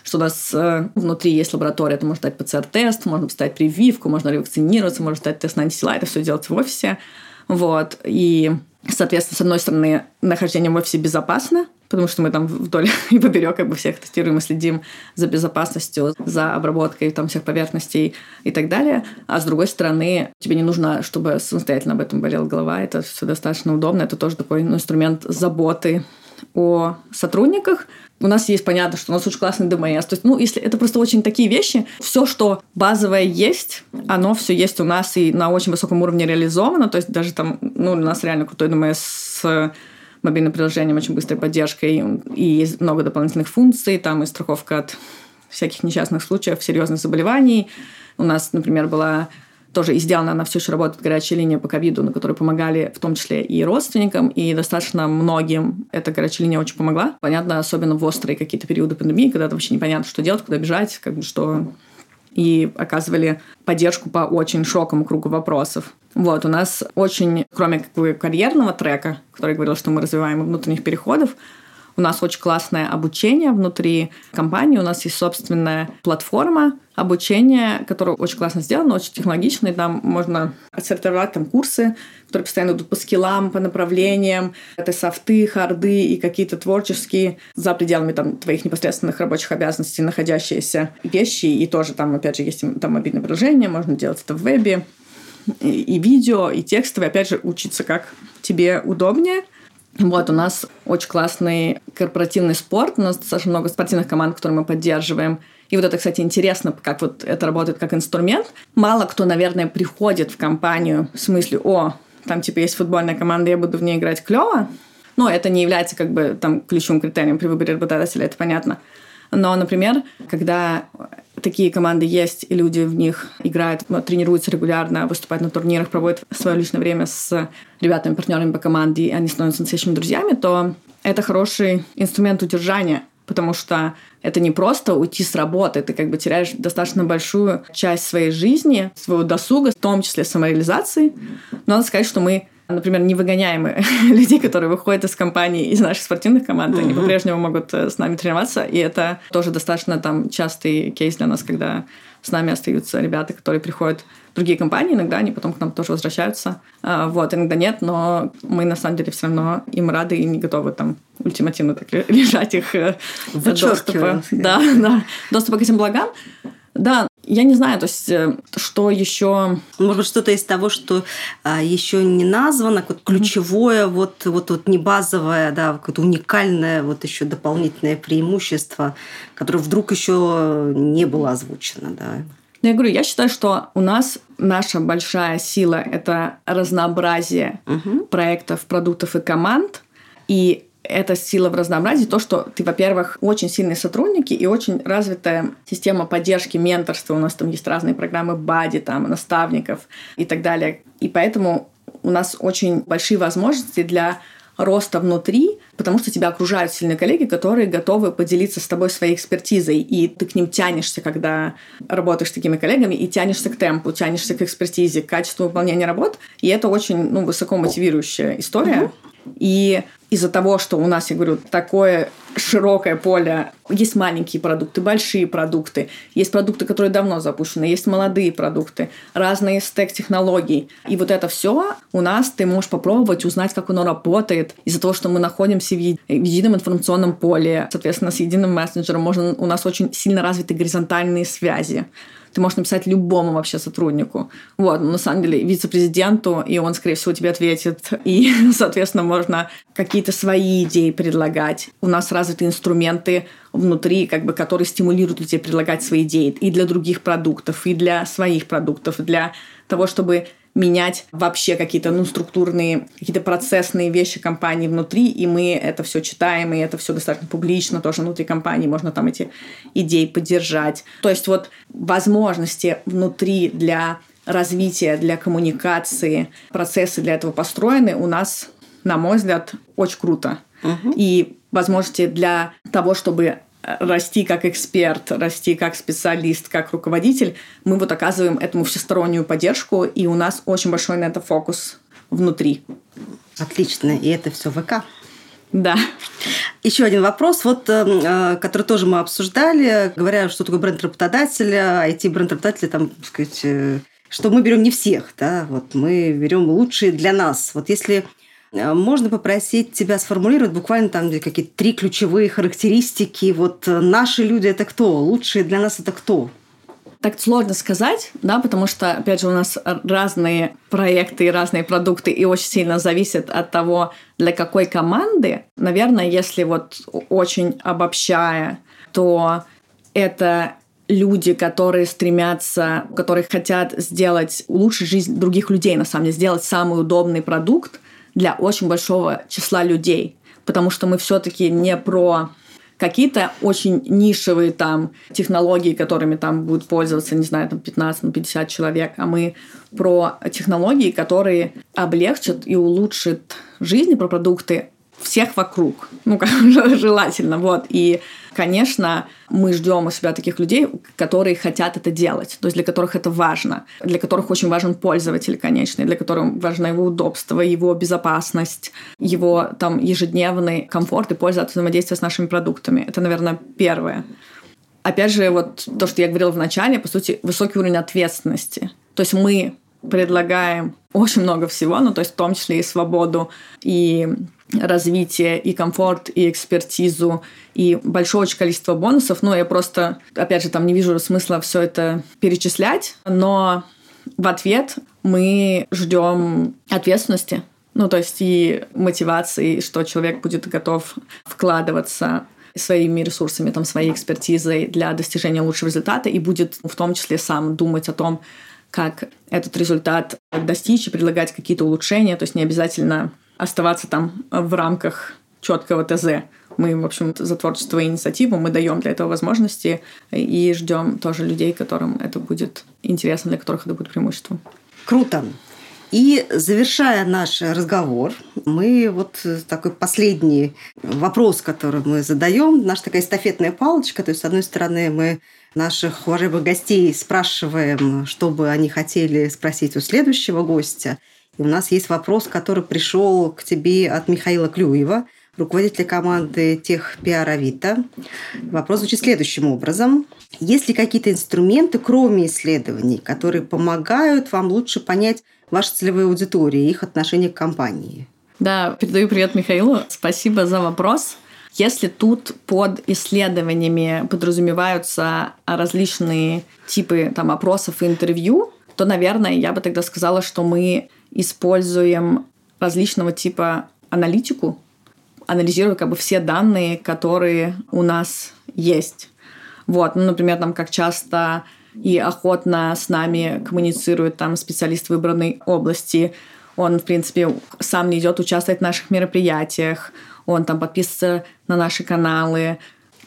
что у нас э, внутри есть лаборатория, это можно стать ПЦР-тест, можно поставить прививку, можно ревакцинироваться, можно стать тест на антитела, это все делать в офисе. Вот. И Соответственно, с одной стороны, нахождение в офисе безопасно, потому что мы там вдоль и поперек как бы всех тестируем и следим за безопасностью, за обработкой там всех поверхностей и так далее. А с другой стороны, тебе не нужно, чтобы самостоятельно об этом болела голова. Это все достаточно удобно. Это тоже такой ну, инструмент заботы о сотрудниках. У нас есть, понятно, что у нас очень классный ДМС. То есть, ну, если это просто очень такие вещи, все, что базовое есть, оно все есть у нас и на очень высоком уровне реализовано. То есть, даже там, ну, у нас реально крутой ДМС с мобильным приложением, очень быстрой поддержкой, и есть много дополнительных функций, там и страховка от всяких несчастных случаев, серьезных заболеваний. У нас, например, была тоже и сделана, она все еще работает, горячая линия по ковиду, на которой помогали в том числе и родственникам, и достаточно многим эта горячая линия очень помогла. Понятно, особенно в острые какие-то периоды пандемии, когда вообще непонятно, что делать, куда бежать, как бы что и оказывали поддержку по очень широкому кругу вопросов. Вот, у нас очень, кроме как бы карьерного трека, который говорил, что мы развиваем внутренних переходов, у нас очень классное обучение внутри компании. У нас есть собственная платформа обучения, которая очень классно сделана, очень технологичная. Там можно отсортировать там курсы, которые постоянно идут по скиллам, по направлениям. Это софты, харды и какие-то творческие за пределами там, твоих непосредственных рабочих обязанностей находящиеся вещи. И тоже там, опять же, есть там мобильное приложение, можно делать это в вебе и, видео, и текстовые. Опять же, учиться как тебе удобнее – вот, у нас очень классный корпоративный спорт, у нас достаточно много спортивных команд, которые мы поддерживаем. И вот это, кстати, интересно, как вот это работает как инструмент. Мало кто, наверное, приходит в компанию с мыслью, о, там типа есть футбольная команда, я буду в ней играть клево. Но это не является как бы там ключевым критерием при выборе работодателя, это понятно. Но, например, когда такие команды есть, и люди в них играют, ну, тренируются регулярно, выступают на турнирах, проводят свое личное время с ребятами, партнерами по команде, и они становятся настоящими друзьями, то это хороший инструмент удержания, потому что это не просто уйти с работы, ты как бы теряешь достаточно большую часть своей жизни, своего досуга, в том числе самореализации. Но надо сказать, что мы например, не выгоняем людей, которые выходят из компании, из наших спортивных команд, они по-прежнему могут э, с нами тренироваться, и это тоже достаточно там частый кейс для нас, когда с нами остаются ребята, которые приходят в другие компании, иногда они потом к нам тоже возвращаются. А, вот, иногда нет, но мы на самом деле все равно им рады и не готовы там ультимативно так лежать их э, доступа. Да, да, доступа к этим благам. Да, я не знаю, то есть, э, что еще... Может быть, что-то из того, что а, еще не названо, как ключевое, mm-hmm. вот, вот, вот не базовое, да, какое-то уникальное, вот еще дополнительное преимущество, которое вдруг еще не было озвучено, да. Я говорю, я считаю, что у нас наша большая сила – это разнообразие угу. проектов, продуктов и команд. И это сила в разнообразии, то, что ты, во-первых, очень сильные сотрудники и очень развитая система поддержки, менторства. У нас там есть разные программы бади, там, наставников и так далее. И поэтому у нас очень большие возможности для роста внутри, потому что тебя окружают сильные коллеги, которые готовы поделиться с тобой своей экспертизой, и ты к ним тянешься, когда работаешь с такими коллегами, и тянешься к темпу, тянешься к экспертизе, к качеству выполнения работ, и это очень ну, высоко мотивирующая история. Uh-huh. И из-за того, что у нас, я говорю, такое широкое поле, есть маленькие продукты, большие продукты, есть продукты, которые давно запущены, есть молодые продукты, разные стек технологий. И вот это все у нас ты можешь попробовать узнать, как оно работает. Из-за того, что мы находимся в, еди- в едином информационном поле, соответственно, с единым мессенджером, можно, у нас очень сильно развиты горизонтальные связи ты можешь написать любому вообще сотруднику. Вот, но на самом деле вице-президенту, и он, скорее всего, тебе ответит. И, соответственно, можно какие-то свои идеи предлагать. У нас развиты инструменты внутри, как бы, которые стимулируют людей предлагать свои идеи и для других продуктов, и для своих продуктов, для того, чтобы менять вообще какие-то ну, структурные, какие-то процессные вещи компании внутри, и мы это все читаем, и это все достаточно публично тоже внутри компании, можно там эти идеи поддержать. То есть вот возможности внутри для развития, для коммуникации, процессы для этого построены у нас, на мой взгляд, очень круто. Угу. И возможности для того, чтобы расти как эксперт, расти как специалист, как руководитель, мы вот оказываем этому всестороннюю поддержку, и у нас очень большой на это фокус внутри. Отлично, и это все ВК. Да. Еще один вопрос, вот, эм, э, который тоже мы обсуждали, говоря, что такое бренд работодателя, IT-бренд работодателя, там, так сказать, э, что мы берем не всех, да, вот мы берем лучшие для нас. Вот если э, можно попросить тебя сформулировать буквально там какие-то три ключевые характеристики. Вот э, наши люди это кто? Лучшие для нас это кто? Так сложно сказать, да, потому что, опять же, у нас разные проекты и разные продукты, и очень сильно зависит от того, для какой команды. Наверное, если вот очень обобщая, то это люди, которые стремятся, которые хотят сделать, улучшить жизнь других людей, на самом деле, сделать самый удобный продукт для очень большого числа людей. Потому что мы все-таки не про какие-то очень нишевые там технологии, которыми там будут пользоваться, не знаю, там 15-50 человек, а мы про технологии, которые облегчат и улучшат жизнь, про продукты всех вокруг. Ну, как желательно, вот. И, конечно, мы ждем у себя таких людей, которые хотят это делать, то есть для которых это важно, для которых очень важен пользователь, конечно, для которых важно его удобство, его безопасность, его там ежедневный комфорт и польза от взаимодействия с нашими продуктами. Это, наверное, первое. Опять же, вот то, что я говорила в начале, по сути, высокий уровень ответственности. То есть мы предлагаем очень много всего, ну, то есть в том числе и свободу, и развитие, и комфорт, и экспертизу, и большое очень количество бонусов. Ну, я просто, опять же, там не вижу смысла все это перечислять, но в ответ мы ждем ответственности, ну, то есть и мотивации, что человек будет готов вкладываться своими ресурсами, там, своей экспертизой для достижения лучшего результата и будет в том числе сам думать о том, как этот результат достичь и предлагать какие-то улучшения. То есть не обязательно оставаться там в рамках четкого ТЗ. Мы, в общем, за творчество и инициативу мы даем для этого возможности и ждем тоже людей, которым это будет интересно, для которых это будет преимуществом. Круто. И завершая наш разговор, мы вот такой последний вопрос, который мы задаем, наша такая эстафетная палочка. То есть, с одной стороны, мы наших уважаемых гостей спрашиваем, что бы они хотели спросить у следующего гостя – у нас есть вопрос, который пришел к тебе от Михаила Клюева, руководителя команды тех пиар Авито. Вопрос звучит следующим образом. Есть ли какие-то инструменты, кроме исследований, которые помогают вам лучше понять ваши целевые аудитории и их отношение к компании? Да, передаю привет Михаилу. Спасибо за вопрос. Если тут под исследованиями подразумеваются различные типы там, опросов и интервью, то, наверное, я бы тогда сказала, что мы используем различного типа аналитику, анализируя как бы все данные, которые у нас есть. Вот, ну, например, там как часто и охотно с нами коммуницирует там специалист выбранной области. Он, в принципе, сам не идет участвовать в наших мероприятиях, он там подписывается на наши каналы,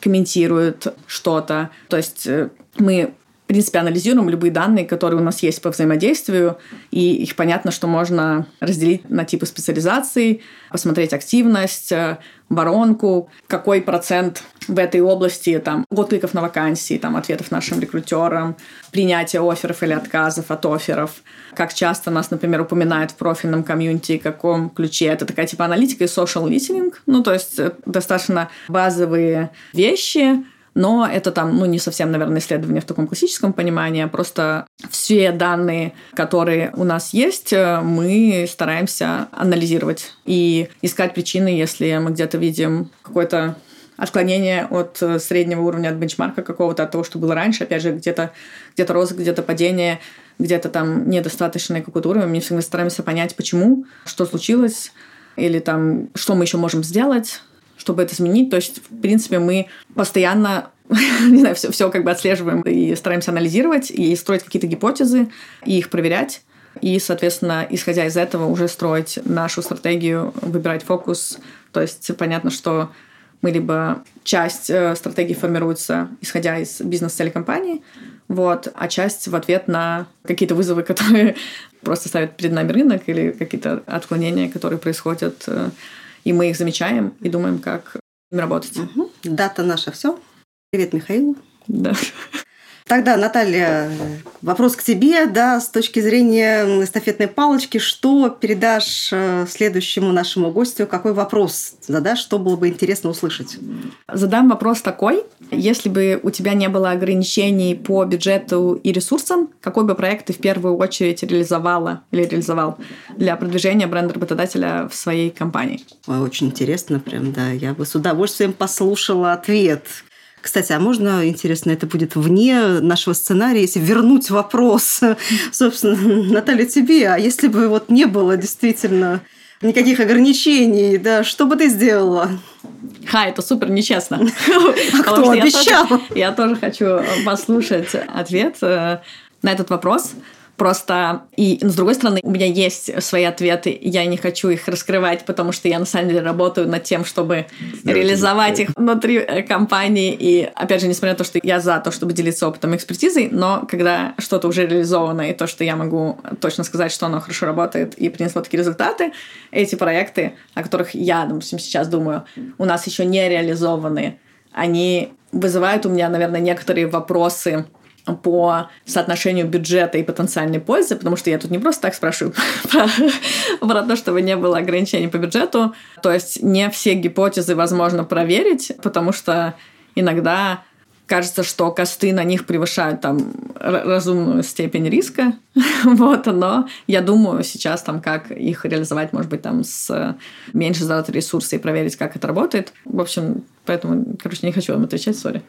комментирует что-то. То есть э, мы принципе, анализируем любые данные, которые у нас есть по взаимодействию, и их понятно, что можно разделить на типы специализаций, посмотреть активность, э, воронку, какой процент в этой области там откликов на вакансии, там ответов нашим рекрутерам, принятие офферов или отказов от офферов, как часто нас, например, упоминают в профильном комьюнити, в каком ключе. Это такая типа аналитика и social listening, ну, то есть э, достаточно базовые вещи, но это там, ну, не совсем, наверное, исследование в таком классическом понимании, а просто все данные, которые у нас есть, э, мы стараемся анализировать и искать причины, если мы где-то видим какое-то отклонение от э, среднего уровня, от бенчмарка какого-то, от того, что было раньше. Опять же, где-то где рост, где-то падение, где-то там недостаточный какой-то уровень. Мы всегда стараемся понять, почему, что случилось, или там, что мы еще можем сделать, чтобы это изменить. То есть, в принципе, мы постоянно не знаю, все, все как бы отслеживаем и стараемся анализировать, и строить какие-то гипотезы, и их проверять. И, соответственно, исходя из этого, уже строить нашу стратегию, выбирать фокус. То есть понятно, что мы либо часть э, стратегии формируется, исходя из бизнес-цели компании, вот, а часть в ответ на какие-то вызовы, которые просто ставят перед нами рынок или какие-то отклонения, которые происходят э, и мы их замечаем и думаем, как им работать. Угу. Дата наша все. Привет, Михаил. Да. Тогда, Наталья, вопрос к тебе, да, с точки зрения эстафетной палочки, что передашь э, следующему нашему гостю, какой вопрос задашь, что было бы интересно услышать? Задам вопрос такой. Если бы у тебя не было ограничений по бюджету и ресурсам, какой бы проект ты в первую очередь реализовала или реализовал для продвижения бренда работодателя в своей компании? Ой, очень интересно, прям, да. Я бы с удовольствием послушала ответ. Кстати, а можно, интересно, это будет вне нашего сценария, если вернуть вопрос, собственно, Наталья, тебе, а если бы вот не было действительно никаких ограничений, да, что бы ты сделала? Ха, это супер нечестно. А кто обещал? Я тоже хочу послушать ответ э, на этот вопрос. Просто и с другой стороны, у меня есть свои ответы, я не хочу их раскрывать, потому что я на самом деле работаю над тем, чтобы я реализовать их внутри э, компании. И опять же, несмотря на то, что я за то, чтобы делиться опытом и экспертизой, но когда что-то уже реализовано, и то, что я могу точно сказать, что оно хорошо работает и принесло такие результаты, эти проекты, о которых я, допустим, сейчас думаю, у нас еще не реализованы, они вызывают у меня, наверное, некоторые вопросы по соотношению бюджета и потенциальной пользы, потому что я тут не просто так спрашиваю про, то, чтобы не было ограничений по бюджету. То есть не все гипотезы возможно проверить, потому что иногда кажется, что косты на них превышают там разумную степень риска, вот, но я думаю сейчас там, как их реализовать, может быть, там с меньше затрат ресурсов и проверить, как это работает. В общем, поэтому, короче, не хочу вам отвечать, сори.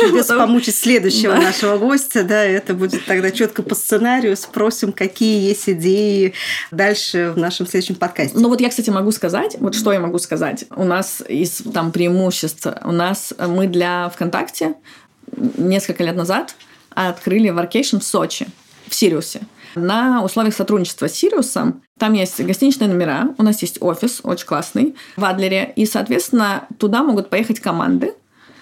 Придется помучить следующего да. нашего гостя, да, это будет тогда четко по сценарию, спросим, какие есть идеи дальше в нашем следующем подкасте. Ну вот я, кстати, могу сказать, вот что я могу сказать. У нас из там преимуществ, у нас мы для ВКонтакте несколько лет назад открыли Workation в Сочи, в Сириусе. На условиях сотрудничества с Сириусом там есть гостиничные номера, у нас есть офис очень классный в Адлере, и, соответственно, туда могут поехать команды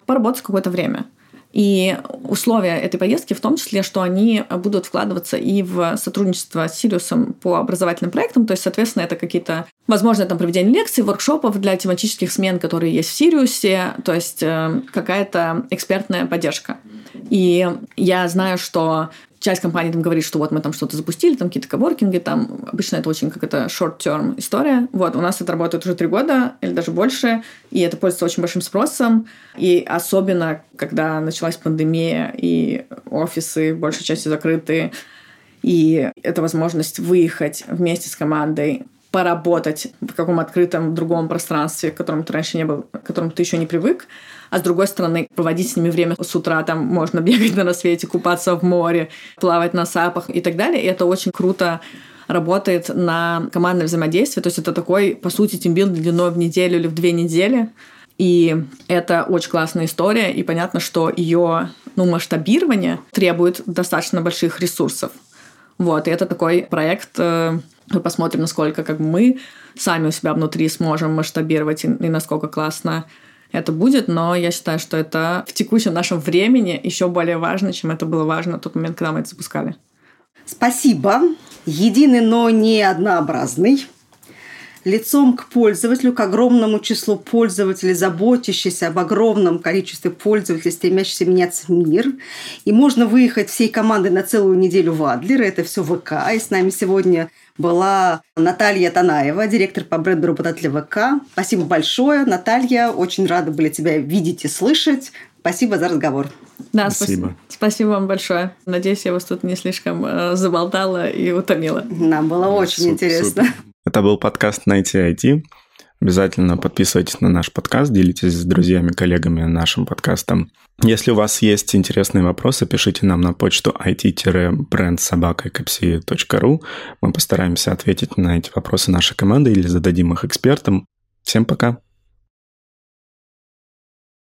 поработать какое-то время. И условия этой поездки в том числе, что они будут вкладываться и в сотрудничество с Сириусом по образовательным проектам. То есть, соответственно, это какие-то, возможно, там проведение лекций, воркшопов для тематических смен, которые есть в Сириусе, то есть э, какая-то экспертная поддержка. И я знаю, что часть компаний там говорит, что вот мы там что-то запустили, там какие-то коворкинги, там обычно это очень как это short-term история. Вот, у нас это работает уже три года или даже больше, и это пользуется очень большим спросом. И особенно, когда началась пандемия, и офисы большей частью закрыты, и это возможность выехать вместе с командой поработать в каком открытом другом пространстве, к которому ты раньше не был, к которому ты еще не привык, а с другой стороны, проводить с ними время с утра, там можно бегать на рассвете, купаться в море, плавать на сапах и так далее. И это очень круто работает на командное взаимодействие. То есть это такой, по сути, тимбилд длиной в неделю или в две недели. И это очень классная история, и понятно, что ее ну, масштабирование требует достаточно больших ресурсов. Вот, и это такой проект, э, мы посмотрим, насколько как мы сами у себя внутри сможем масштабировать и, и насколько классно это будет, но я считаю, что это в текущем нашем времени еще более важно, чем это было важно в тот момент, когда мы это запускали. Спасибо. Единый, но не однообразный лицом к пользователю, к огромному числу пользователей, заботящихся об огромном количестве пользователей, стремящихся меняться мир. И можно выехать всей командой на целую неделю в Адлер. Это все ВК. И с нами сегодня была Наталья Танаева, директор по бренду работодателя ВК. Спасибо большое, Наталья. Очень рада были тебя видеть и слышать. Спасибо за разговор. Да, спасибо. Спасибо вам большое. Надеюсь, я вас тут не слишком э, заболтала и утомила. Нам было очень супер, интересно. Супер. Это был подкаст «Найти IT». Обязательно подписывайтесь на наш подкаст, делитесь с друзьями, коллегами нашим подкастом. Если у вас есть интересные вопросы, пишите нам на почту it-brandsobakakapsi.ru. Мы постараемся ответить на эти вопросы нашей команды или зададим их экспертам. Всем пока!